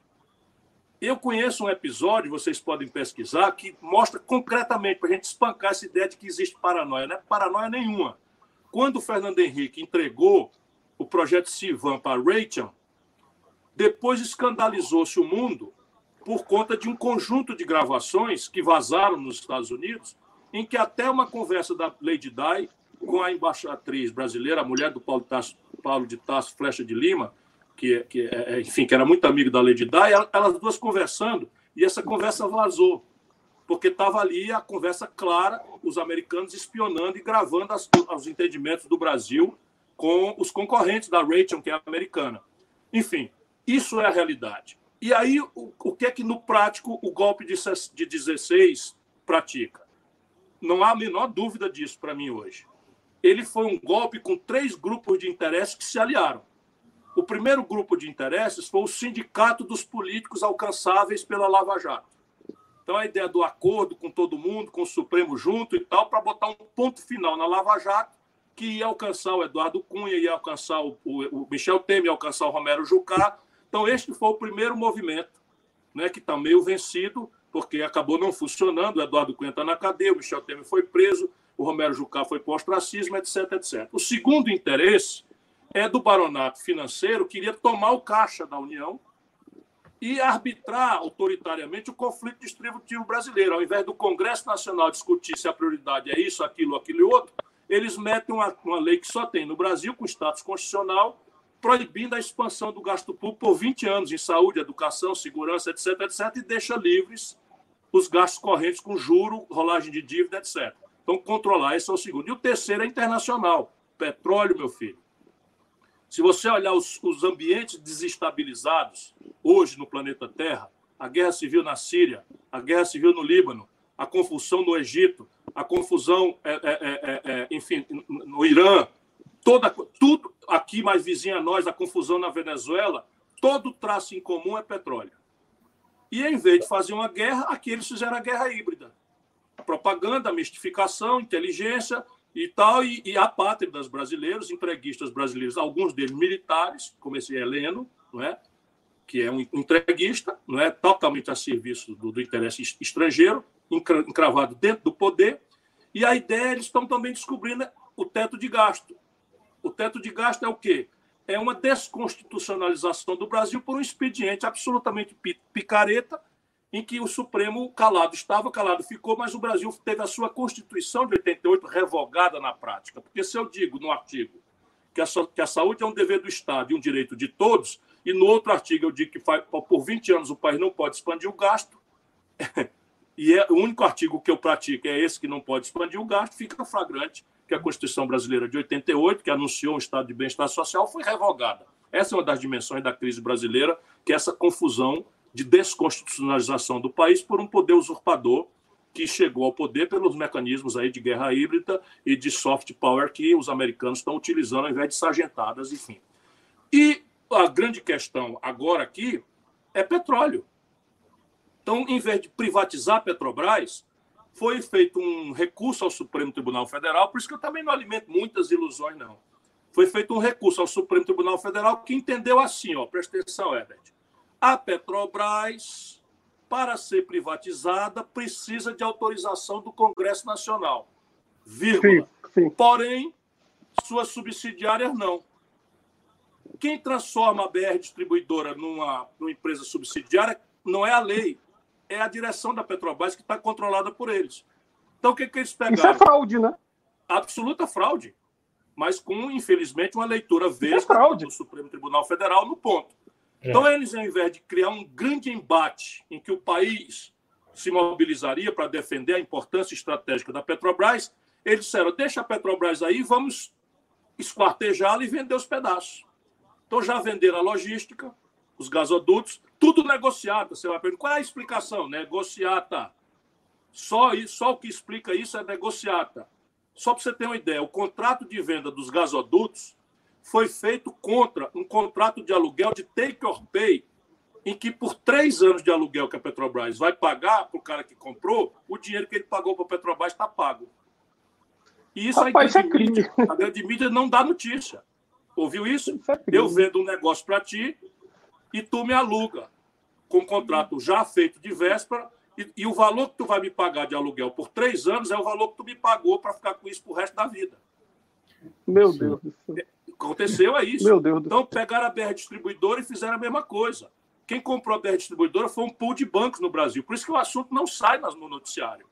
Eu conheço um episódio, vocês podem pesquisar, que mostra concretamente, para a gente espancar essa ideia de que existe paranoia. Não é paranoia nenhuma. Quando o Fernando Henrique entregou o projeto Sivan para Rachel, depois escandalizou-se o mundo por conta de um conjunto de gravações que vazaram nos Estados Unidos, em que até uma conversa da Lady Di com a embaixatriz brasileira, a mulher do Paulo, Tasso, Paulo de Tasso Flecha de Lima, que, que é, é, enfim, que era muito amigo da Lady Di, elas duas conversando, e essa conversa vazou, porque estava ali a conversa clara, os americanos espionando e gravando as, os entendimentos do Brasil com os concorrentes da Rachel, que é americana. Enfim, isso é a realidade. E aí, o, o que é que no prático o golpe de, de 16 pratica? Não há a menor dúvida disso para mim hoje. Ele foi um golpe com três grupos de interesses que se aliaram. O primeiro grupo de interesses foi o Sindicato dos Políticos Alcançáveis pela Lava Jato. Então, a ideia do acordo com todo mundo, com o Supremo junto e tal, para botar um ponto final na Lava Jato, que ia alcançar o Eduardo Cunha, ia alcançar o, o, o Michel Temer, ia alcançar o Romero Jucá. Então, este foi o primeiro movimento, né, que está meio vencido, porque acabou não funcionando. O Eduardo Cunha está na cadeia, o Michel Temer foi preso, o Romero Jucá foi para o ostracismo, etc, etc. O segundo interesse é do baronato financeiro, queria tomar o caixa da União e arbitrar autoritariamente o conflito distributivo brasileiro. Ao invés do Congresso Nacional discutir se a prioridade é isso, aquilo, aquilo e outro, eles metem uma, uma lei que só tem no Brasil, com status constitucional, proibindo a expansão do gasto público por 20 anos em saúde, educação, segurança, etc., etc., e deixa livres os gastos correntes com juro, rolagem de dívida, etc. Então, controlar, esse é o segundo. E o terceiro é internacional. Petróleo, meu filho. Se você olhar os, os ambientes desestabilizados hoje no planeta Terra, a guerra civil na Síria, a guerra civil no Líbano, a confusão no Egito, a confusão, é, é, é, é enfim, no Irã, toda, tudo aqui mais vizinho a nós, a confusão na Venezuela, todo traço em comum é petróleo. E em vez de fazer uma guerra, aqui eles fizeram a guerra híbrida. Propaganda, mistificação, inteligência, e tal, e, e apátridas brasileiros, entreguistas brasileiros, alguns deles militares, como esse Heleno, não é? que é um entreguista, não é totalmente a serviço do, do interesse estrangeiro, encravado dentro do poder, e a ideia, eles estão também descobrindo o teto de gasto. O teto de gasto é o quê? É uma desconstitucionalização do Brasil por um expediente absolutamente picareta, em que o Supremo calado estava, calado ficou, mas o Brasil teve a sua Constituição de 88 revogada na prática. Porque se eu digo no artigo que a, que a saúde é um dever do Estado e um direito de todos, e no outro artigo eu digo que por 20 anos o país não pode expandir o gasto, e é, o único artigo que eu pratico é esse que não pode expandir o gasto, fica flagrante que a Constituição brasileira de 88, que anunciou um estado de bem-estar social, foi revogada. Essa é uma das dimensões da crise brasileira, que é essa confusão de desconstitucionalização do país por um poder usurpador que chegou ao poder pelos mecanismos aí de guerra híbrida e de soft power que os americanos estão utilizando ao invés de sargentadas, enfim. E a grande questão agora aqui é petróleo. Então, em vez de privatizar a Petrobras, foi feito um recurso ao Supremo Tribunal Federal, por isso que eu também não alimento muitas ilusões, não. Foi feito um recurso ao Supremo Tribunal Federal que entendeu assim, ó, presta atenção, Herbert a Petrobras, para ser privatizada, precisa de autorização do Congresso Nacional. Vírgula. Sim, sim. Porém, suas subsidiárias não. Quem transforma a BR Distribuidora numa, numa empresa subsidiária não é a lei, é a direção da Petrobras que está controlada por eles. Então, o que, que eles pegaram? Isso é fraude, né? Absoluta fraude. Mas com, infelizmente, uma leitura é vesga é do Supremo Tribunal Federal no ponto. É. Então, eles, ao invés de criar um grande embate em que o país se mobilizaria para defender a importância estratégica da Petrobras, eles disseram: deixa a Petrobras aí, vamos esquartejá-la e vender os pedaços. Então, já venderam a logística, os gasodutos, tudo negociado. Você vai perguntar qual é a explicação? Negociata. Só, isso, só o que explica isso é negociata. Só para você ter uma ideia, o contrato de venda dos gasodutos foi feito contra um contrato de aluguel de take or pay, em que por três anos de aluguel que a Petrobras vai pagar para o cara que comprou, o dinheiro que ele pagou para a Petrobras está pago. E isso Rapaz, a, grande isso é mídia, a grande mídia não dá notícia. Ouviu isso? isso é Eu vendo um negócio para ti e tu me aluga com um contrato já feito de véspera e, e, o valor que tu vai me pagar de aluguel por três anos é o valor que tu me pagou para ficar com isso para o resto da vida. Meu Deus do céu. Aconteceu é isso. Meu Deus então, pegaram a BR Distribuidora e fizeram a mesma coisa. Quem comprou a BR Distribuidora foi um pool de bancos no Brasil. Por isso que o assunto não sai no noticiário.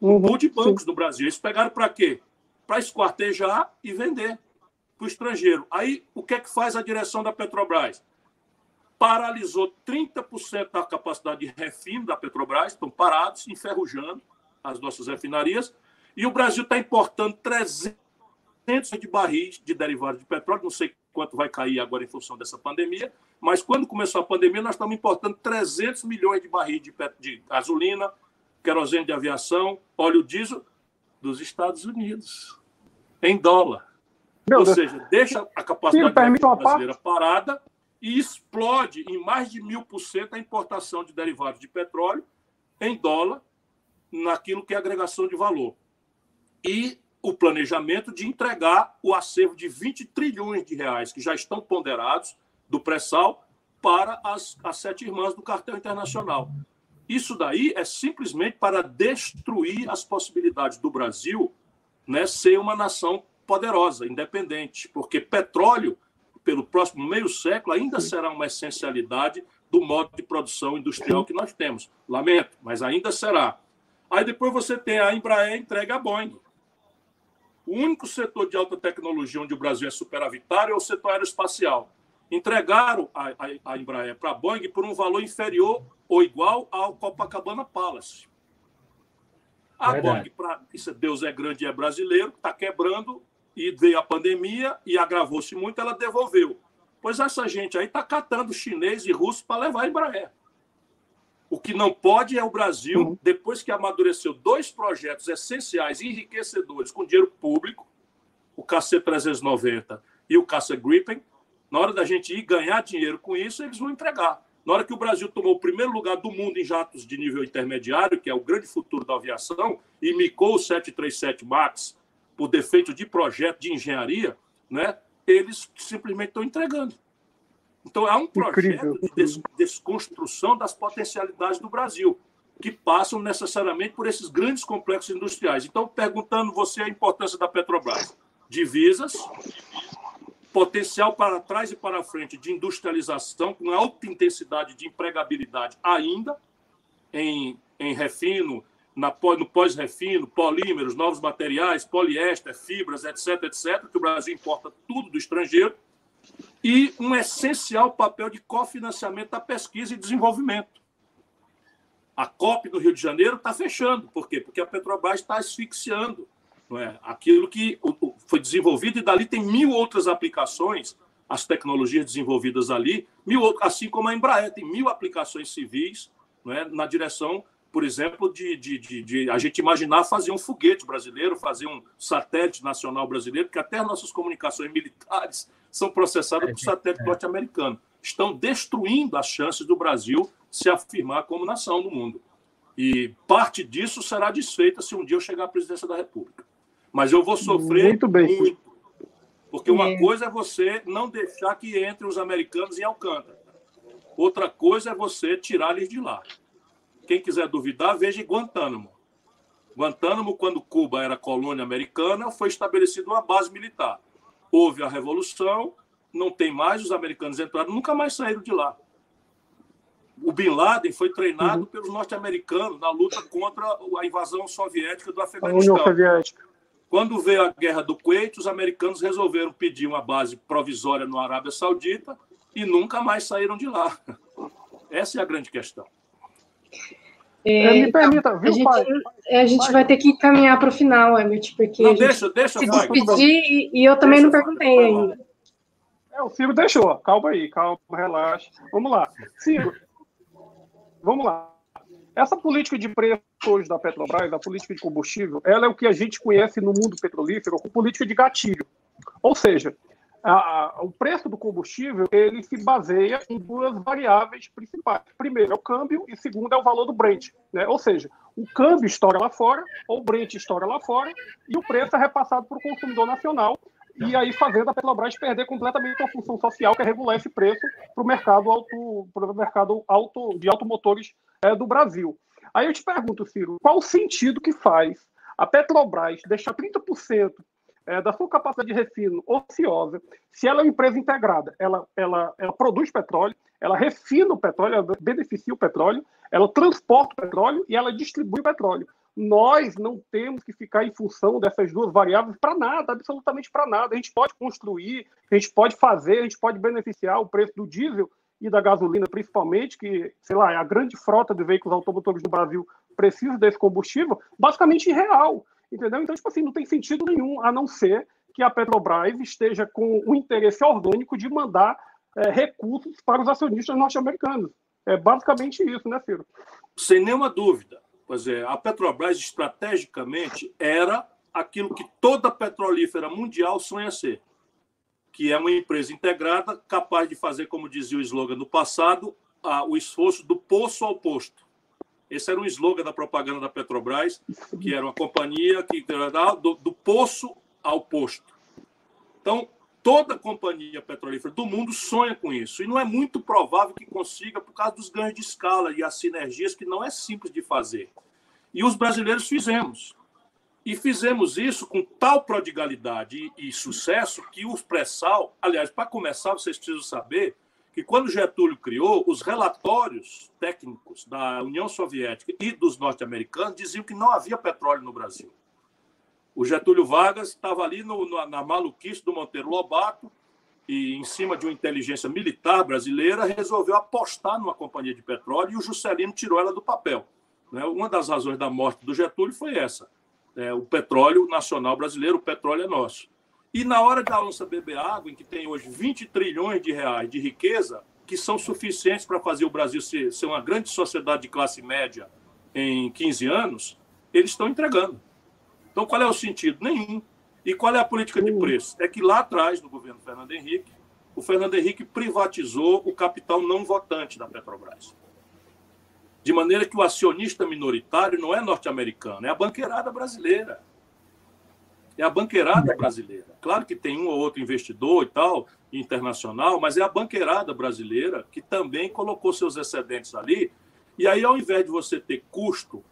Um uhum, pool de bancos sim. no Brasil. Eles pegaram para quê? para esquartejar e vender para o estrangeiro. Aí, o que é que faz a direção da Petrobras? Paralisou 30% da capacidade de refino da Petrobras, estão parados, enferrujando as nossas refinarias, e o Brasil está importando 300 de barris de derivados de petróleo, não sei quanto vai cair agora em função dessa pandemia, mas quando começou a pandemia, nós estamos importando 300 milhões de barris de, de gasolina, querosene de aviação, óleo diesel dos Estados Unidos, em dólar. Meu Ou Deus. seja, deixa a capacidade brasileira parada e explode em mais de mil por cento a importação de derivados de petróleo em dólar naquilo que é agregação de valor. E o planejamento de entregar o acervo de 20 trilhões de reais que já estão ponderados do pré-sal para as, as sete irmãs do cartel internacional. Isso daí é simplesmente para destruir as possibilidades do Brasil né, ser uma nação poderosa, independente, porque petróleo, pelo próximo meio século, ainda será uma essencialidade do modo de produção industrial que nós temos. Lamento, mas ainda será. Aí depois você tem a Embraer entrega a Boeing. O único setor de alta tecnologia onde o Brasil é superavitário é o setor aeroespacial. Entregaram a, a, a Embraer para a Boeing por um valor inferior ou igual ao Copacabana Palace. A Verdade. Boeing, pra, isso é Deus é grande e é brasileiro, está quebrando e veio a pandemia e agravou-se muito, ela devolveu. Pois essa gente aí está catando chinês e russo para levar a Embraer. O que não pode é o Brasil, uhum. depois que amadureceu dois projetos essenciais, enriquecedores, com dinheiro público, o KC-390 e o Caça Gripen, na hora da gente ir ganhar dinheiro com isso, eles vão entregar. Na hora que o Brasil tomou o primeiro lugar do mundo em jatos de nível intermediário, que é o grande futuro da aviação, e micou o 737 MAX por defeito de projeto de engenharia, né, eles simplesmente estão entregando. Então, há um projeto de des desconstrução das potencialidades do Brasil, que passam necessariamente por esses grandes complexos industriais. Então, perguntando você a importância da Petrobras, divisas, potencial para trás e para frente de industrialização, com alta intensidade de empregabilidade ainda, em, em refino, na, no pós-refino, polímeros, novos materiais, poliéster, fibras, etc., etc., que o Brasil importa tudo do estrangeiro, e um essencial papel de cofinanciamento da pesquisa e desenvolvimento. A COP do Rio de Janeiro está fechando. Por quê? Porque a Petrobras está asfixiando não é? aquilo que foi desenvolvido, e dali tem mil outras aplicações, as tecnologias desenvolvidas ali, mil, assim como a Embraer, tem mil aplicações civis não é? na direção por exemplo, de, de, de, de, a gente imaginar fazer um foguete brasileiro, fazer um satélite nacional brasileiro, porque até as nossas comunicações militares são processadas por satélite é. norte-americano. Estão destruindo as chances do Brasil se afirmar como nação no mundo. E parte disso será desfeita se um dia eu chegar à presidência da República. Mas eu vou sofrer muito. Bem. muito porque uma é. coisa é você não deixar que entre os americanos em Alcântara. Outra coisa é você tirar eles de lá. Quem quiser duvidar, veja Guantánamo. Guantánamo, quando Cuba era colônia americana, foi estabelecida uma base militar. Houve a revolução, não tem mais, os americanos entraram, nunca mais saíram de lá. O Bin Laden foi treinado uhum. pelos norte-americanos na luta contra a invasão soviética do Afeganistão. Quando veio a guerra do Kuwait, os americanos resolveram pedir uma base provisória no Arábia Saudita e nunca mais saíram de lá. Essa é a grande questão. É, me permita, viu, a gente, pai? A gente pai. vai ter que caminhar para o final, Emmett, porque não, deixa, deixa, se despedir e, e, eu também deixa, não perguntei pai, ainda. É, o Ciro deixou. Calma aí, calma, relaxa. Vamos lá. Ciro, vamos lá. Essa política de preço hoje da Petrobras, a política de combustível, ela é o que a gente conhece no mundo petrolífero como política de gatilho. Ou seja, a, o preço do combustível ele se baseia em duas variáveis principais. Primeiro é o câmbio e segundo é o valor do Brent. Né? Ou seja, o câmbio estoura lá fora, ou o Brent estoura lá fora, e o preço é repassado para o consumidor nacional, e aí fazendo a Petrobras perder completamente a função social que é regular esse preço para o mercado, auto, pro mercado auto, de automotores é, do Brasil. Aí eu te pergunto, Ciro, qual o sentido que faz a Petrobras deixar 30% é, da sua capacidade de refino ociosa, se ela é uma empresa integrada, ela, ela, ela produz petróleo, ela refina o petróleo, ela beneficia o petróleo, ela transporta o petróleo e ela distribui o petróleo. nós não temos que ficar em função dessas duas variáveis para nada, absolutamente para nada. A gente pode construir, a gente pode fazer, a gente pode beneficiar o preço do diesel e da gasolina, principalmente, que, sei lá, é a grande frota de veículos automotores do Brasil precisa desse combustível, basicamente real, entendeu? Então, tipo assim, não tem sentido nenhum, a não ser que a Petrobras esteja com o interesse orgânico de mandar é, recursos para os acionistas norte-americanos. É basicamente isso, né, Ciro? Sem nenhuma dúvida. Pois é, a Petrobras, estrategicamente, era aquilo que toda petrolífera mundial sonha ser, que é uma empresa integrada capaz de fazer, como dizia o slogan do passado, a, o esforço do poço ao posto. Esse era um slogan da propaganda da Petrobras, que era uma companhia que do, do poço ao posto. Então, toda companhia petrolífera do mundo sonha com isso. E não é muito provável que consiga por causa dos ganhos de escala e as sinergias que não é simples de fazer. E os brasileiros fizemos. E fizemos isso com tal prodigalidade e, e sucesso que os pré-sal, aliás, para começar, vocês precisam saber que quando Getúlio criou, os relatórios técnicos da União Soviética e dos norte-americanos diziam que não havia petróleo no Brasil. O Getúlio Vargas estava ali no, na maluquice do Monteiro Lobato e, em cima de uma inteligência militar brasileira, resolveu apostar numa companhia de petróleo e o Juscelino tirou ela do papel. Né? Uma das razões da morte do Getúlio foi essa. É, o petróleo nacional brasileiro, o petróleo é nosso. E na hora da onça beber água, em que tem hoje 20 trilhões de reais de riqueza, que são suficientes para fazer o Brasil ser, ser uma grande sociedade de classe média em 15 anos, eles estão entregando. Então, qual é o sentido? Nenhum. E qual é a política de preço? É que lá atrás, no governo Fernando Henrique, o Fernando Henrique privatizou o capital não votante da Petrobras. De maneira que o acionista minoritário não é norte-americano, é a banqueirada brasileira. É a banqueirada brasileira. Claro que tem um ou outro investidor e tal, internacional, mas é a banqueirada brasileira que também colocou seus excedentes ali. E aí, ao invés de você ter custo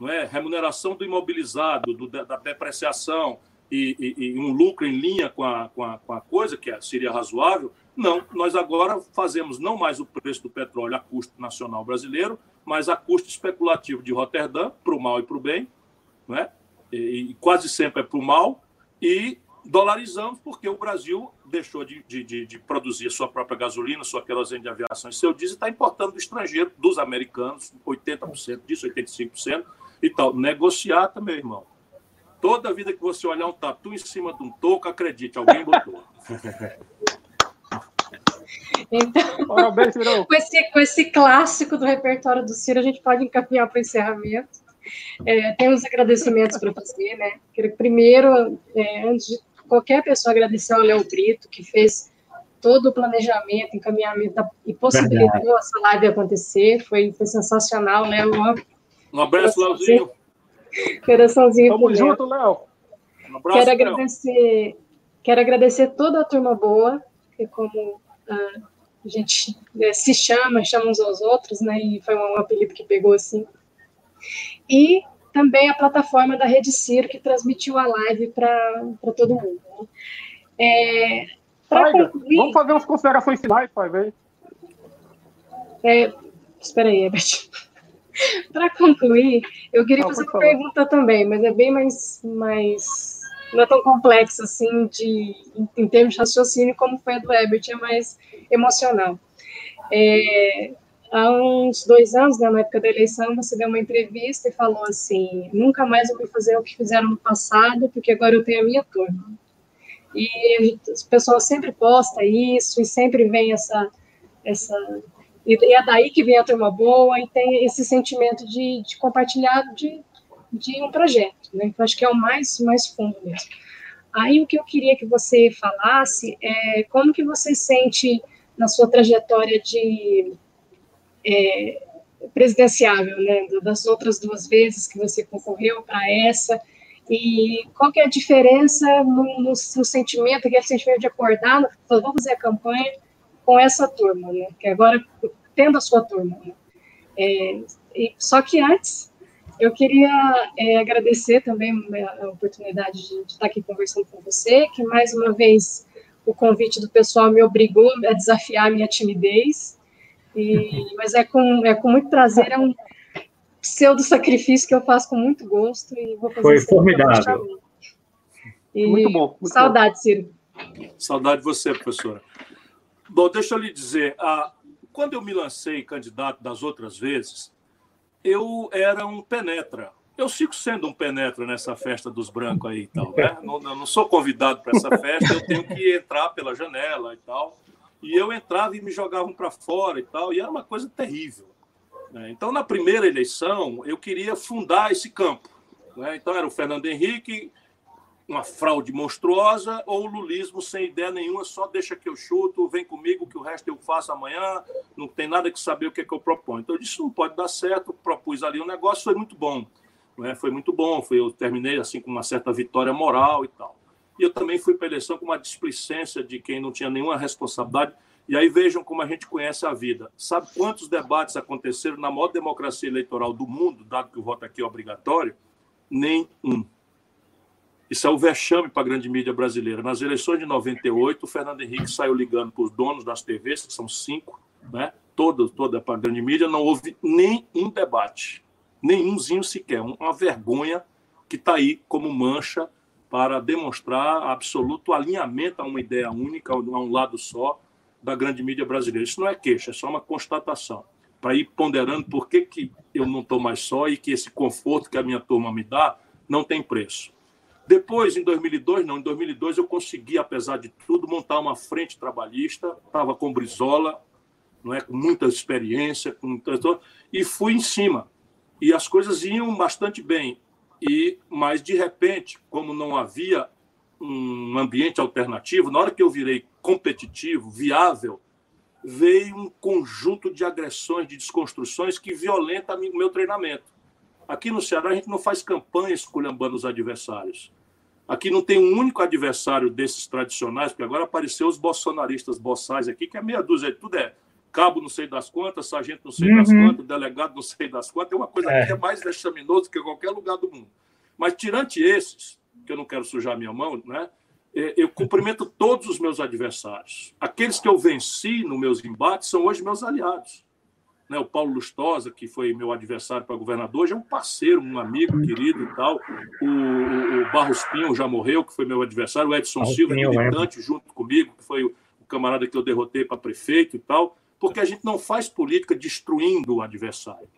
não é? remuneração do imobilizado, do, da depreciação e, e, e, um lucro em linha com a, com a, com a coisa, que é, seria razoável. Não, nós agora fazemos não mais o preço do petróleo a custo nacional brasileiro, mas a custo especulativo de Roterdã, para o mal e para o bem, é? E, quase sempre é para o mal, e dolarizamos porque o Brasil deixou de, de, de, produzir sua própria gasolina, sua querosene de aviação e seu diesel, está importando do estrangeiro, dos americanos, 80% disso, 85%, e tal. Negociar também, irmão. Toda vida que você olhar um tatu em cima de um toco, acredite, alguém botou. Então, com, esse, com esse clássico do repertório do Ciro, a gente pode encaminhar para o encerramento. É, tem uns agradecimentos para fazer, né? Quero primeiro, é, antes de qualquer pessoa, agradecer ao Léo Brito, que fez todo o planejamento, encaminhamento da, e possibilitou Verdade. essa live acontecer. Foi, foi sensacional, Léo. Um abraço, Léozinho. Coraçãozinho. Tamo junto, Léo. Um abraço, quero agradecer, quero agradecer toda a turma boa, que como ah, a gente né, se chama, chama uns aos outros, né? E foi um apelido que pegou assim. E também a plataforma da Rede Ciro, que transmitiu a live para todo mundo. Né? É, concluir, vamos fazer umas considerações finais, pai, vem. É, espera aí, Herbert. Para concluir, eu queria Não, fazer uma falar. pergunta também, mas é bem mais, mais não é tão complexo assim de em, em, termos de raciocínio como foi a do Herbert, é mais emocional. É, há uns dois anos, né, na época da eleição, você deu uma entrevista e falou assim: nunca mais eu vou fazer o que fizeram no passado, porque agora eu tenho a minha turma. E as pessoas sempre postam isso e sempre vem essa essa e, é daí que vem a turma boa e tem esse sentimento de, de compartilhar de, de um projeto, né? Então, acho que é o mais, mais fundo mesmo. Aí, o que eu queria que você falasse é como que você sente na sua trajetória de é, presidenciável, né? Das outras duas vezes que você concorreu para essa, e qual que é a diferença no, no, no sentimento, aquele sentimento de acordar, vou fazer a campanha, com essa turma, né? Que agora tendo a sua turma. Né? É, e, só que antes eu queria é, agradecer também a oportunidade de, de, estar aqui conversando com você, que mais uma vez o convite do pessoal me obrigou a desafiar a minha timidez. E, mas é com, é com muito prazer, é um, pseudo-sacrifício que eu faço com muito gosto e vou fazer Foi formidável. E muito bom. Muito saudade, bom. Ciro. Saudade de você, professora. Bom, deixa eu lhe dizer, a, quando eu me lancei candidato das outras vezes, eu era um penetra. Eu sigo sendo um penetra nessa festa dos brancos aí e tal, né? Não, não sou convidado para essa festa, eu tenho que entrar pela janela e tal. E eu entrava e me jogavam para fora e tal, e era uma coisa terrível. Né? Então, na primeira eleição, eu queria fundar esse campo. Né? Então, era o Fernando Henrique, uma fraude monstruosa, ou o lulismo sem ideia nenhuma, só deixa que eu chuto, vem comigo que o resto eu faço amanhã, não tem nada que saber o que, é que eu proponho. Então, eu disse, não pode dar certo, propus ali um negócio, foi muito bom. Né? Foi muito bom, foi, eu terminei assim com uma certa vitória moral e tal. E eu também fui para a eleição com uma displicência de quem não tinha nenhuma responsabilidade, e aí vejam como a gente conhece a vida. Sabe quantos debates aconteceram na maior democracia eleitoral do mundo, dado que o voto aqui é obrigatório? Nenhum. Isso é o vexame para a grande mídia brasileira. Nas eleições de 98, o Fernando Henrique saiu ligando para os donos das TVs, que são cinco, né? toda, toda para a grande mídia, não houve nenhum debate, nenhumzinho sequer. Uma vergonha que está aí como mancha para demonstrar absoluto alinhamento a uma ideia única, a um lado só, da grande mídia brasileira. Isso não é queixa, é só uma constatação. Para ir ponderando por que, que eu não estou mais só e que esse conforto que a minha turma me dá não tem preço. Depois, em 2002, não, em 2002 eu consegui, apesar de tudo, montar uma frente trabalhista, estava com Brizola, não é, com muita experiência, com e fui em cima. E as coisas iam bastante bem. E mas de repente, como não havia um ambiente alternativo, na hora que eu virei competitivo, viável, veio um conjunto de agressões, de desconstruções que violenta o meu treinamento. Aqui no Ceará, a gente não faz campanha esculhambando os adversários. Aqui não tem um único adversário desses tradicionais, porque agora apareceu os bolsonaristas boçais aqui, que é meia dúzia, tudo é cabo não sei das quantas, sargento não sei uhum. das quantas, delegado não sei das quantas, é uma coisa é. que é mais vexaminosa que qualquer lugar do mundo. Mas, tirante esses, que eu não quero sujar minha mão, né? É, eu cumprimento todos os meus adversários. Aqueles que eu venci nos meus embates são hoje meus aliados. Né, o Paulo Lustosa, que foi meu adversário para governador, já é um parceiro, um amigo querido e tal. O, o, o Barros Pinho já morreu, que foi meu adversário. O Edson Silva, militante, junto comigo, que foi o camarada que eu derrotei para prefeito e tal. Porque a gente não faz política destruindo o adversário.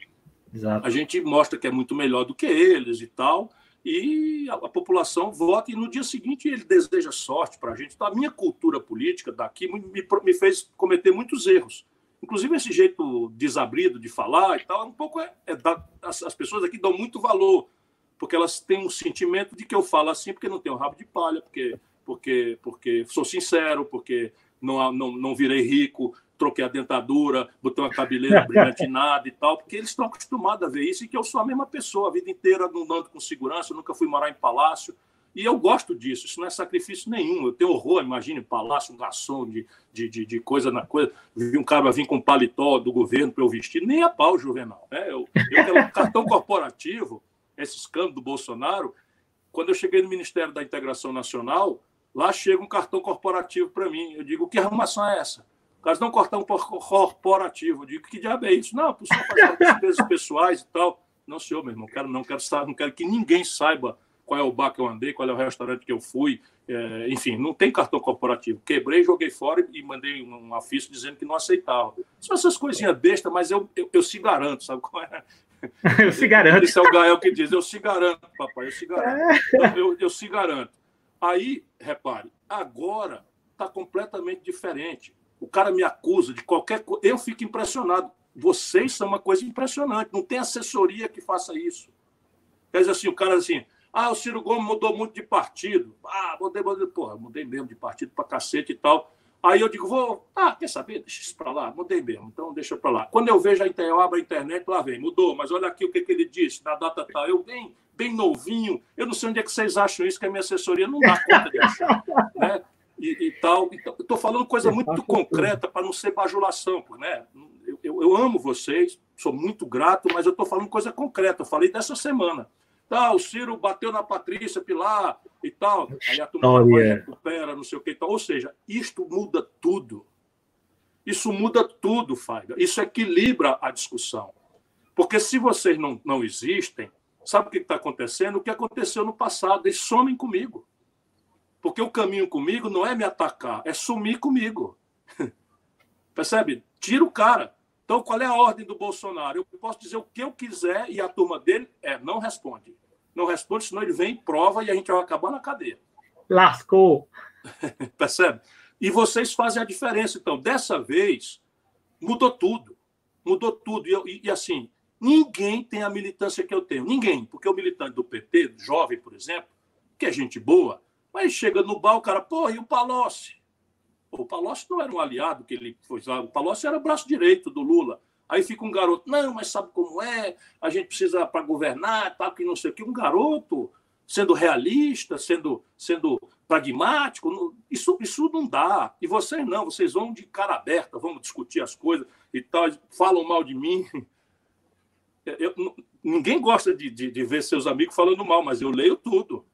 Exato. A gente mostra que é muito melhor do que eles e tal e a, a, população vota e no dia seguinte ele deseja sorte para a gente. Então, a minha cultura política daqui me, me, fez cometer muitos erros. Inclusive, esse jeito desabrido de falar e tal, um pouco é, é da, as, as, pessoas aqui dão muito valor, porque elas têm um sentimento de que eu falo assim porque não tenho rabo de palha, porque, porque, porque sou sincero, porque não, não, não virei rico, troquei a dentadura, botei uma cabeleira brilhantinada e tal, porque eles estão acostumados a ver isso e que eu sou a mesma pessoa, a vida inteira andando com segurança, nunca fui morar em palácio. E eu gosto disso, isso não é sacrifício nenhum. Eu tenho horror, imagine palácio, um garçom de, de, de, de, coisa na coisa. Vi um cara vir com paletó do governo para eu vestir, nem a pau, Juvenal. Né? Eu, eu tenho um cartão corporativo, esse escândalo do Bolsonaro. Quando eu cheguei no Ministério da Integração Nacional, lá chega um cartão corporativo para mim. Eu digo, que arrumação é essa? Caso não cortar um corporativo. Eu digo, que diabo é isso? Não, por só fazer despesas pessoais e tal. Não, senhor, meu irmão, quero, não, quero, não quero que ninguém saiba qual é o bar que eu andei, qual é o restaurante que eu fui. É, enfim, não tem cartão corporativo. Quebrei, joguei fora e mandei um, um dizendo que não aceitava. São essas coisinhas bestas, mas eu, eu, eu se garanto, sabe qual é? eu se garanto. Esse é o Gael que diz, eu se garanto, papai, eu se garanto. Eu, eu, eu se garanto. Aí, repare, agora está completamente diferente o cara me acusa de qualquer coisa, eu fico impressionado. Vocês são uma coisa impressionante, não tem assessoria que faça isso. Quer dizer assim, o cara assim, ah, o Ciro Gomes mudou muito de partido. Ah, mudei, mudei, porra, mudei mesmo de partido pra cacete e tal. Aí eu digo, vou, ah, quer saber? Deixa isso pra lá, mudei mesmo, então deixa pra lá. Quando eu vejo a internet, eu abro a internet, lá vem, mudou, mas olha aqui o que, que ele disse, na data tal. Eu bem, bem novinho, eu não sei onde é que vocês acham isso, que a minha assessoria não dá conta de achar. Né? E, e tal. Então, estou falando coisa muito concreta para não ser bajulação, né? Eu, eu, eu, amo vocês, sou muito grato, mas eu estou falando coisa concreta. Eu falei dessa semana. Tá, o Ciro bateu na Patrícia Pilar e tal. Aí a turma oh, yeah. recupera, não sei o que e tal. Ou seja, isto muda tudo. Isso muda tudo, Faiga. Isso equilibra a discussão. Porque se vocês não, não existem, sabe o que está acontecendo? O que aconteceu no passado, eles somem comigo. Porque o caminho comigo não é me atacar, é sumir comigo. Percebe? Tira o cara. Então, qual é a ordem do Bolsonaro? Eu posso dizer o que eu quiser e a turma dele é não responde. Não responde, senão ele vem, prova e a gente vai acabar na cadeia. Lascou. Percebe? E vocês fazem a diferença. Então, dessa vez, mudou tudo. Mudou tudo. E, e, assim, ninguém tem a militância que eu tenho. Ninguém. Porque o militante do PT, jovem, por exemplo, que é gente boa, mas chega no bar, o cara, porra, e o Palocci? O Palocci não era um aliado que ele foi lá. O Palocci era o braço direito do Lula. Aí fica um garoto, não, mas sabe como é? A gente precisa para governar, tal, que não sei o que. Um garoto sendo realista, sendo, sendo pragmático, isso, isso não dá. E vocês não, vocês vão de cara aberta, vamos discutir as coisas e tal, falam mal de mim. Eu, ninguém gosta de, de, de, ver seus amigos falando mal, mas eu leio tudo.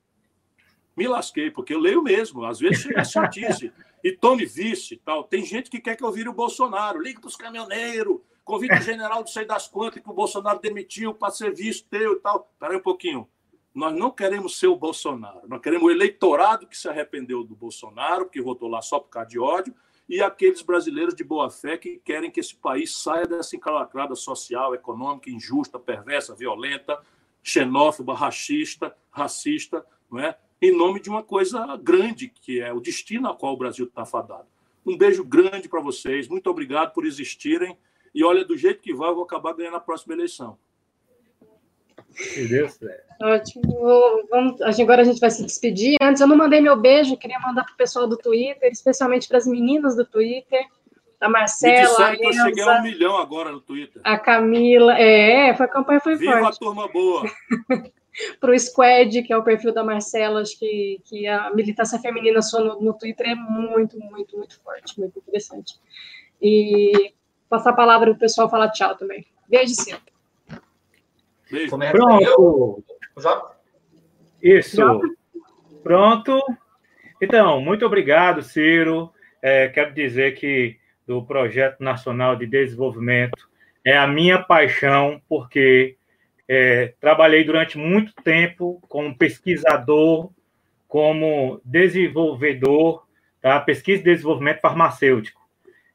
Me lasquei, porque eu leio mesmo. Às vezes chega a chatice. E tome vice tal. Tem gente que quer que eu vire o Bolsonaro. Liga para os caminhoneiros, convida o general de sei das quantas que o Bolsonaro demitiu para ser vice teu e tal. Espera aí um pouquinho. Nós não queremos ser o Bolsonaro. Nós queremos o eleitorado que se arrependeu do Bolsonaro, que votou lá só por causa de ódio, e aqueles brasileiros de boa fé que querem que esse país saia dessa encalacrada social, econômica, injusta, perversa, violenta, xenófoba, racista, racista, não é? Em nome de uma coisa grande, que é o destino a qual o Brasil está fadado. Um beijo grande para vocês, muito obrigado por existirem. E olha, do jeito que vai, eu vou acabar ganhando a próxima eleição. Deus, Ótimo. Vamos, agora a gente vai se despedir. Antes, eu não mandei meu beijo, queria mandar para o pessoal do Twitter, especialmente para as meninas do Twitter, a Marcela. Me que eu cheguei a um milhão agora no Twitter. A Camila. É, foi, a campanha foi Viva forte. Viva a turma boa! para o Squad, que é o perfil da Marcela, acho que, que a militância feminina só no, no Twitter é muito, muito, muito forte, muito interessante. E passar a palavra para o pessoal falar tchau também. Beijo, Ciro. Beijo. Pronto. Isso. Pronto. Então, muito obrigado, Ciro. É, quero dizer que do Projeto Nacional de Desenvolvimento é a minha paixão, porque é, trabalhei durante muito tempo como pesquisador, como desenvolvedor, tá? pesquisa e desenvolvimento farmacêutico.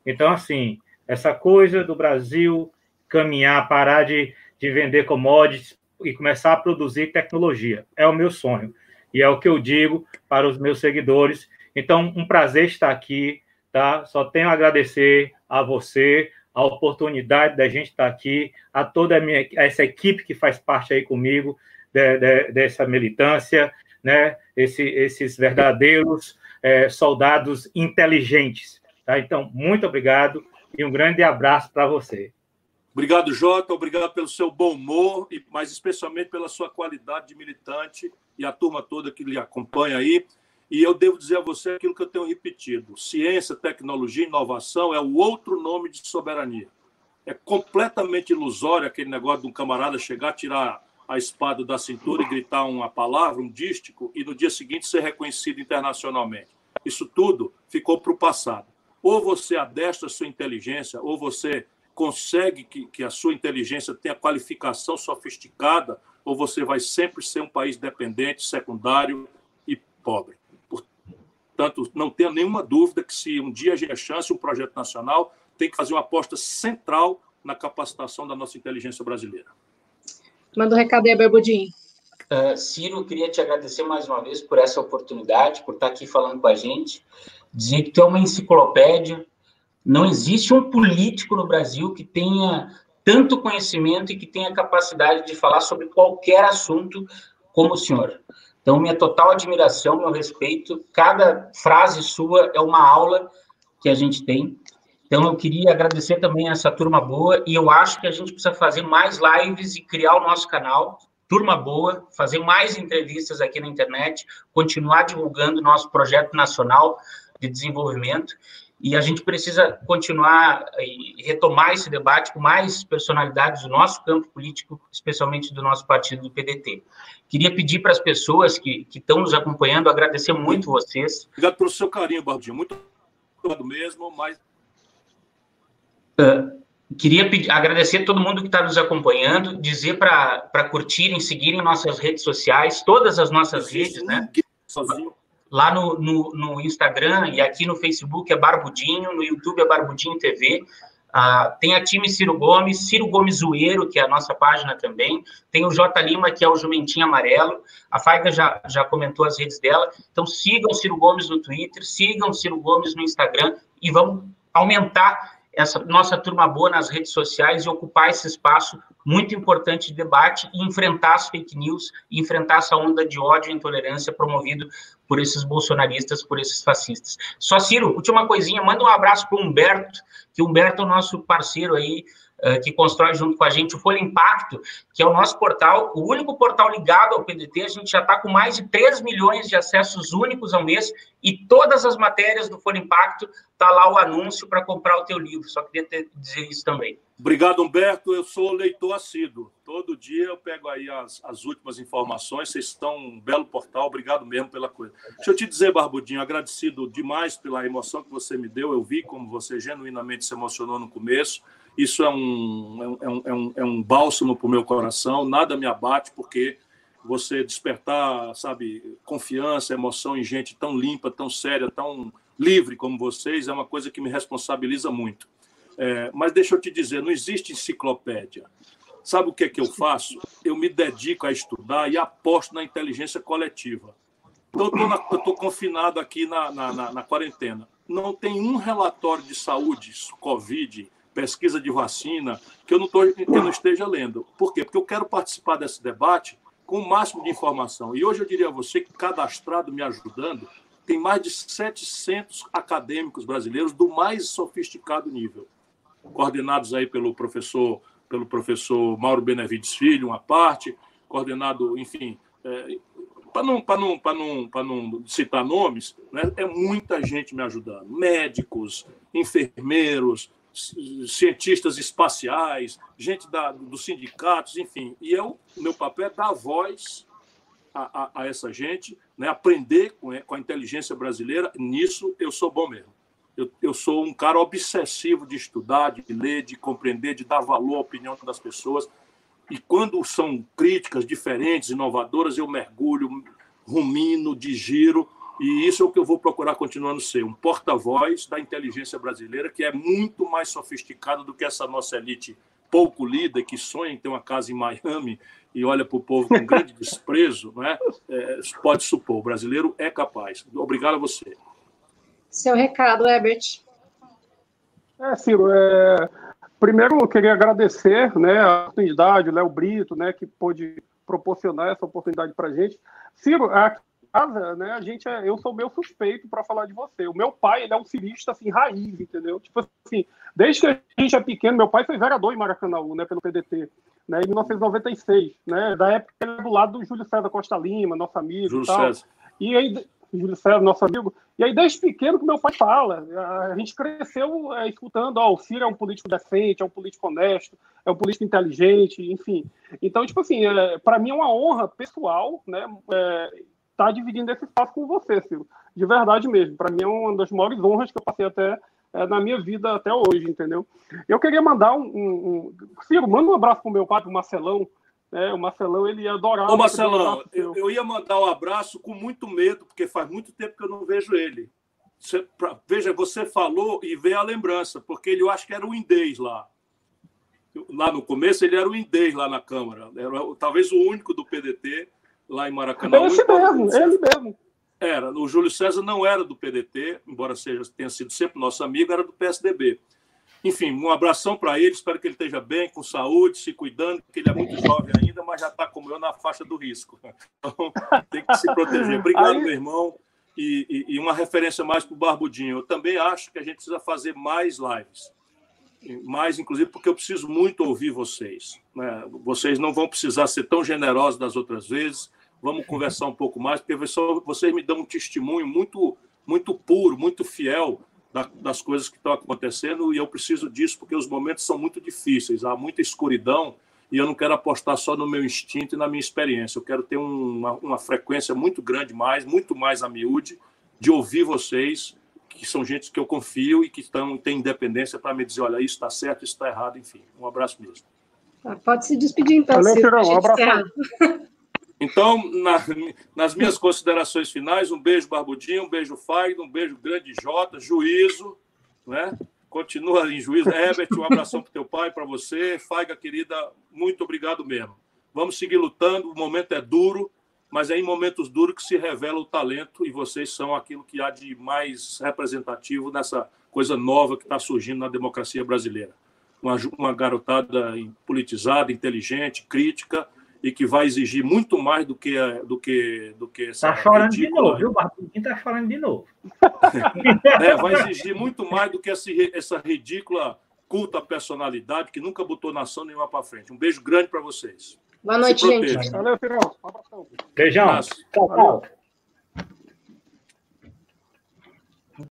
Então, assim, essa coisa do Brasil caminhar, parar de de vender commodities e começar a produzir tecnologia. É o meu sonho. E é o que eu digo para os meus seguidores. Então, um prazer estar aqui, tá? Só tenho a agradecer a você, a oportunidade da gente estar aqui, a toda a minha, essa equipe que faz parte aí comigo, de, de, dessa militância, né? Esse, esses verdadeiros é, soldados inteligentes. Tá? Então, muito obrigado e um grande abraço para você. Obrigado, Jota. Obrigado pelo seu bom humor, e mas especialmente pela sua qualidade de militante e a turma toda que lhe acompanha aí. E eu devo dizer a você aquilo que eu tenho repetido: ciência, tecnologia, inovação é o outro nome de soberania. É completamente ilusório aquele negócio de um camarada chegar, tirar a espada da cintura e gritar uma palavra, um dístico, e no dia seguinte ser reconhecido internacionalmente. Isso tudo ficou para o passado. Ou você adestra a sua inteligência, ou você consegue que, que a sua inteligência tenha qualificação sofisticada, ou você vai sempre ser um país dependente, secundário e pobre. Portanto, não tenha nenhuma dúvida que se um dia a chance, um projeto nacional tem que fazer uma aposta central na capacitação da nossa inteligência brasileira. Manda um recado aí, Barbudinho. Uh, Ciro, queria te agradecer mais uma vez por essa oportunidade, por estar aqui falando com a gente, dizer que tu é uma enciclopédia, não existe um político no Brasil que tenha tanto conhecimento e que tenha capacidade de falar sobre qualquer assunto como o senhor. Então, minha total admiração, meu respeito. Cada frase sua é uma aula que a gente tem. Então, eu queria agradecer também essa turma boa e eu acho que a gente precisa fazer mais lives e criar o nosso canal. Turma Boa, fazer mais entrevistas aqui na internet, continuar divulgando nosso projeto nacional de desenvolvimento e a gente precisa continuar e retomar esse debate com mais personalidades do nosso campo político, especialmente do nosso partido do PDT. Queria pedir para as pessoas que, que estão nos acompanhando, agradecer muito vocês. Obrigado pelo seu carinho, Baldinho. Muito obrigado mesmo, mas... Uh, queria pedir, agradecer a todo mundo que está nos acompanhando, dizer para curtirem, seguirem nossas redes sociais, todas as nossas redes, né? Sozinho. Lá no, no, no, Instagram e aqui no Facebook é Barbudinho, no YouTube é Barbudinho TV. Ah, tem a time Ciro Gomes, Ciro Gomes Zoeiro, que é a nossa página também. Tem o J Lima, que é o Jumentinho Amarelo. A Faiga já, já comentou as redes dela. Então sigam Ciro Gomes no Twitter, sigam Ciro Gomes no Instagram e vamos aumentar essa nossa turma boa nas redes sociais e ocupar esse espaço muito importante de debate e enfrentar as fake news e enfrentar essa onda de ódio e intolerância promovido por esses bolsonaristas, por esses fascistas. Só Ciro, última coisinha, manda um abraço para o Humberto, que o Humberto é o nosso parceiro aí que constrói junto com a gente o Folha Impacto, que é o nosso portal, o único portal ligado ao PDT. A gente já está com mais de 3 milhões de acessos únicos ao mês e todas as matérias do Folha Impacto está lá o anúncio para comprar o teu livro. Só queria ter, dizer isso também. Obrigado, Humberto. Eu sou leitor assíduo. Todo dia eu pego aí as, as últimas informações. Vocês estão um belo portal. Obrigado mesmo pela coisa. Deixa eu te dizer, Barbudinho, agradecido demais pela emoção que você me deu. Eu vi como você genuinamente se emocionou no começo. Isso é um, é um, é um, é um bálsamo para o meu coração, nada me abate, porque você despertar, sabe, confiança, emoção em gente tão limpa, tão séria, tão livre como vocês, é uma coisa que me responsabiliza muito. É, mas deixa eu te dizer, não existe enciclopédia. Sabe o que é que eu faço? Eu me dedico a estudar e aposto na inteligência coletiva. Então, eu estou confinado aqui na, na, na, na quarentena. Não tem um relatório de saúde, Covid, pesquisa de vacina, que eu não, tô, eu não esteja lendo. Por quê? Porque eu quero participar desse debate com o máximo de informação. E hoje eu diria a você que cadastrado me ajudando, tem mais de 700 acadêmicos brasileiros do mais sofisticado nível, coordenados aí pelo professor pelo professor Mauro Benevides Filho, uma parte, coordenado, enfim, é, para não, não, não, não citar nomes, né, é muita gente me ajudando. Médicos, enfermeiros, cientistas espaciais, gente da, dos sindicatos, enfim. E eu, meu papel é dar voz a, a, a essa gente, né? aprender com, com, a inteligência brasileira. Nisso eu sou bom mesmo. Eu, eu sou um cara obsessivo de estudar, de ler, de compreender, de dar valor à opinião das pessoas. E quando são críticas diferentes, inovadoras, eu mergulho, rumino, digiro e isso é o que eu vou procurar continuando ser, um porta-voz da inteligência brasileira, que é muito mais sofisticado do que essa nossa elite pouco lida, que sonha em ter uma casa em Miami e olha para o povo com grande desprezo, né? É, pode supor, o brasileiro é capaz. Obrigado a você. Seu recado, Herbert. É, Ciro, é... primeiro eu queria agradecer né, a oportunidade, o Léo Brito, né, que pôde proporcionar essa oportunidade para a gente. Ciro, aqui casa, né, a gente é, eu sou meu suspeito para falar de você. O meu pai, ele é um cirista assim raiz, entendeu? Tipo assim, desde que a gente é pequeno, meu pai foi vereador em Maracanãú, né, pelo PDT, né, em 1996, né, da época ele é do lado do Júlio César Costa Lima, nosso amigo Júlio e tal. César. E aí Júlio César, nosso amigo. E aí, desde pequeno, que meu pai fala, a gente cresceu é, escutando, ó, o Ciro é um político decente, é um político honesto, é um político inteligente, enfim. Então, tipo assim, é, para mim é uma honra pessoal, né, é, estar tá dividindo esse espaço com você, Ciro. De verdade mesmo. Para mim é uma das maiores honras que eu passei até é, na minha vida até hoje, entendeu? Eu queria mandar um. um, um... Ciro, manda um abraço pro meu pai, pro Marcelão. É, o Marcelão, ele ia adorar. Ô, Marcelão, eu, eu, ia mandar um abraço com muito medo, porque faz muito tempo que eu não vejo ele. Você, pra, veja, você falou e vê a lembrança, porque ele, eu acho que era o indês lá. Lá no começo, ele era o indês lá na Câmara. Era talvez o único do PDT lá em Maracanã. É esse mesmo, ele mesmo. Era. O Júlio César não era do PDT, embora seja, tenha sido sempre nosso amigo, era do PSDB. Enfim, um abração para ele, espero que ele esteja bem, com saúde, se cuidando, porque ele é muito jovem ainda, mas já está como eu na faixa do risco. Então, tem que se proteger. Obrigado, Aí... meu irmão. E, e, e, uma referência mais para o Barbudinho. Eu também acho que a gente precisa fazer mais lives. Mais, inclusive, porque eu preciso muito ouvir vocês. Né? Vocês não vão precisar ser tão generosos das outras vezes vamos conversar um pouco mais, porque vocês me dão um testemunho muito, muito puro, muito fiel das coisas que estão acontecendo e eu preciso disso porque os momentos são muito difíceis, há muita escuridão e eu não quero apostar só no meu instinto e na minha experiência. Eu quero ter uma, uma frequência muito grande mais, muito mais a miúde, de ouvir vocês que são gente que eu confio e que estão, têm independência para me dizer, olha, isso está certo, isso está errado, enfim. Um abraço mesmo. Tá, pode se despedir, então, Valeu, Ciro, um abraço. Então, na, nas minhas considerações finais, um beijo Barbudinho, um beijo Fagner, um beijo grande Jota, juízo, né? Continua em juízo. Herbert, um abração para teu pai, para você. Faiga, querida, muito obrigado mesmo. Vamos seguir lutando, o momento é duro, mas é em momentos duros que se revela o talento e vocês são aquilo que há de mais representativo nessa coisa nova que está surgindo na democracia brasileira. Uma, uma garotada politizada, inteligente, crítica e que vai exigir muito mais do que do que do que essa Tá chorando de novo, viu? Barbudinho tá chorando de novo. É, vai exigir muito mais do que essa, essa ridícula culta personalidade que nunca botou nação nenhuma para frente. Um beijo grande para vocês. Boa noite, gente. Valeu, Cirão. Um abração. Beijão. Tchau, tchau.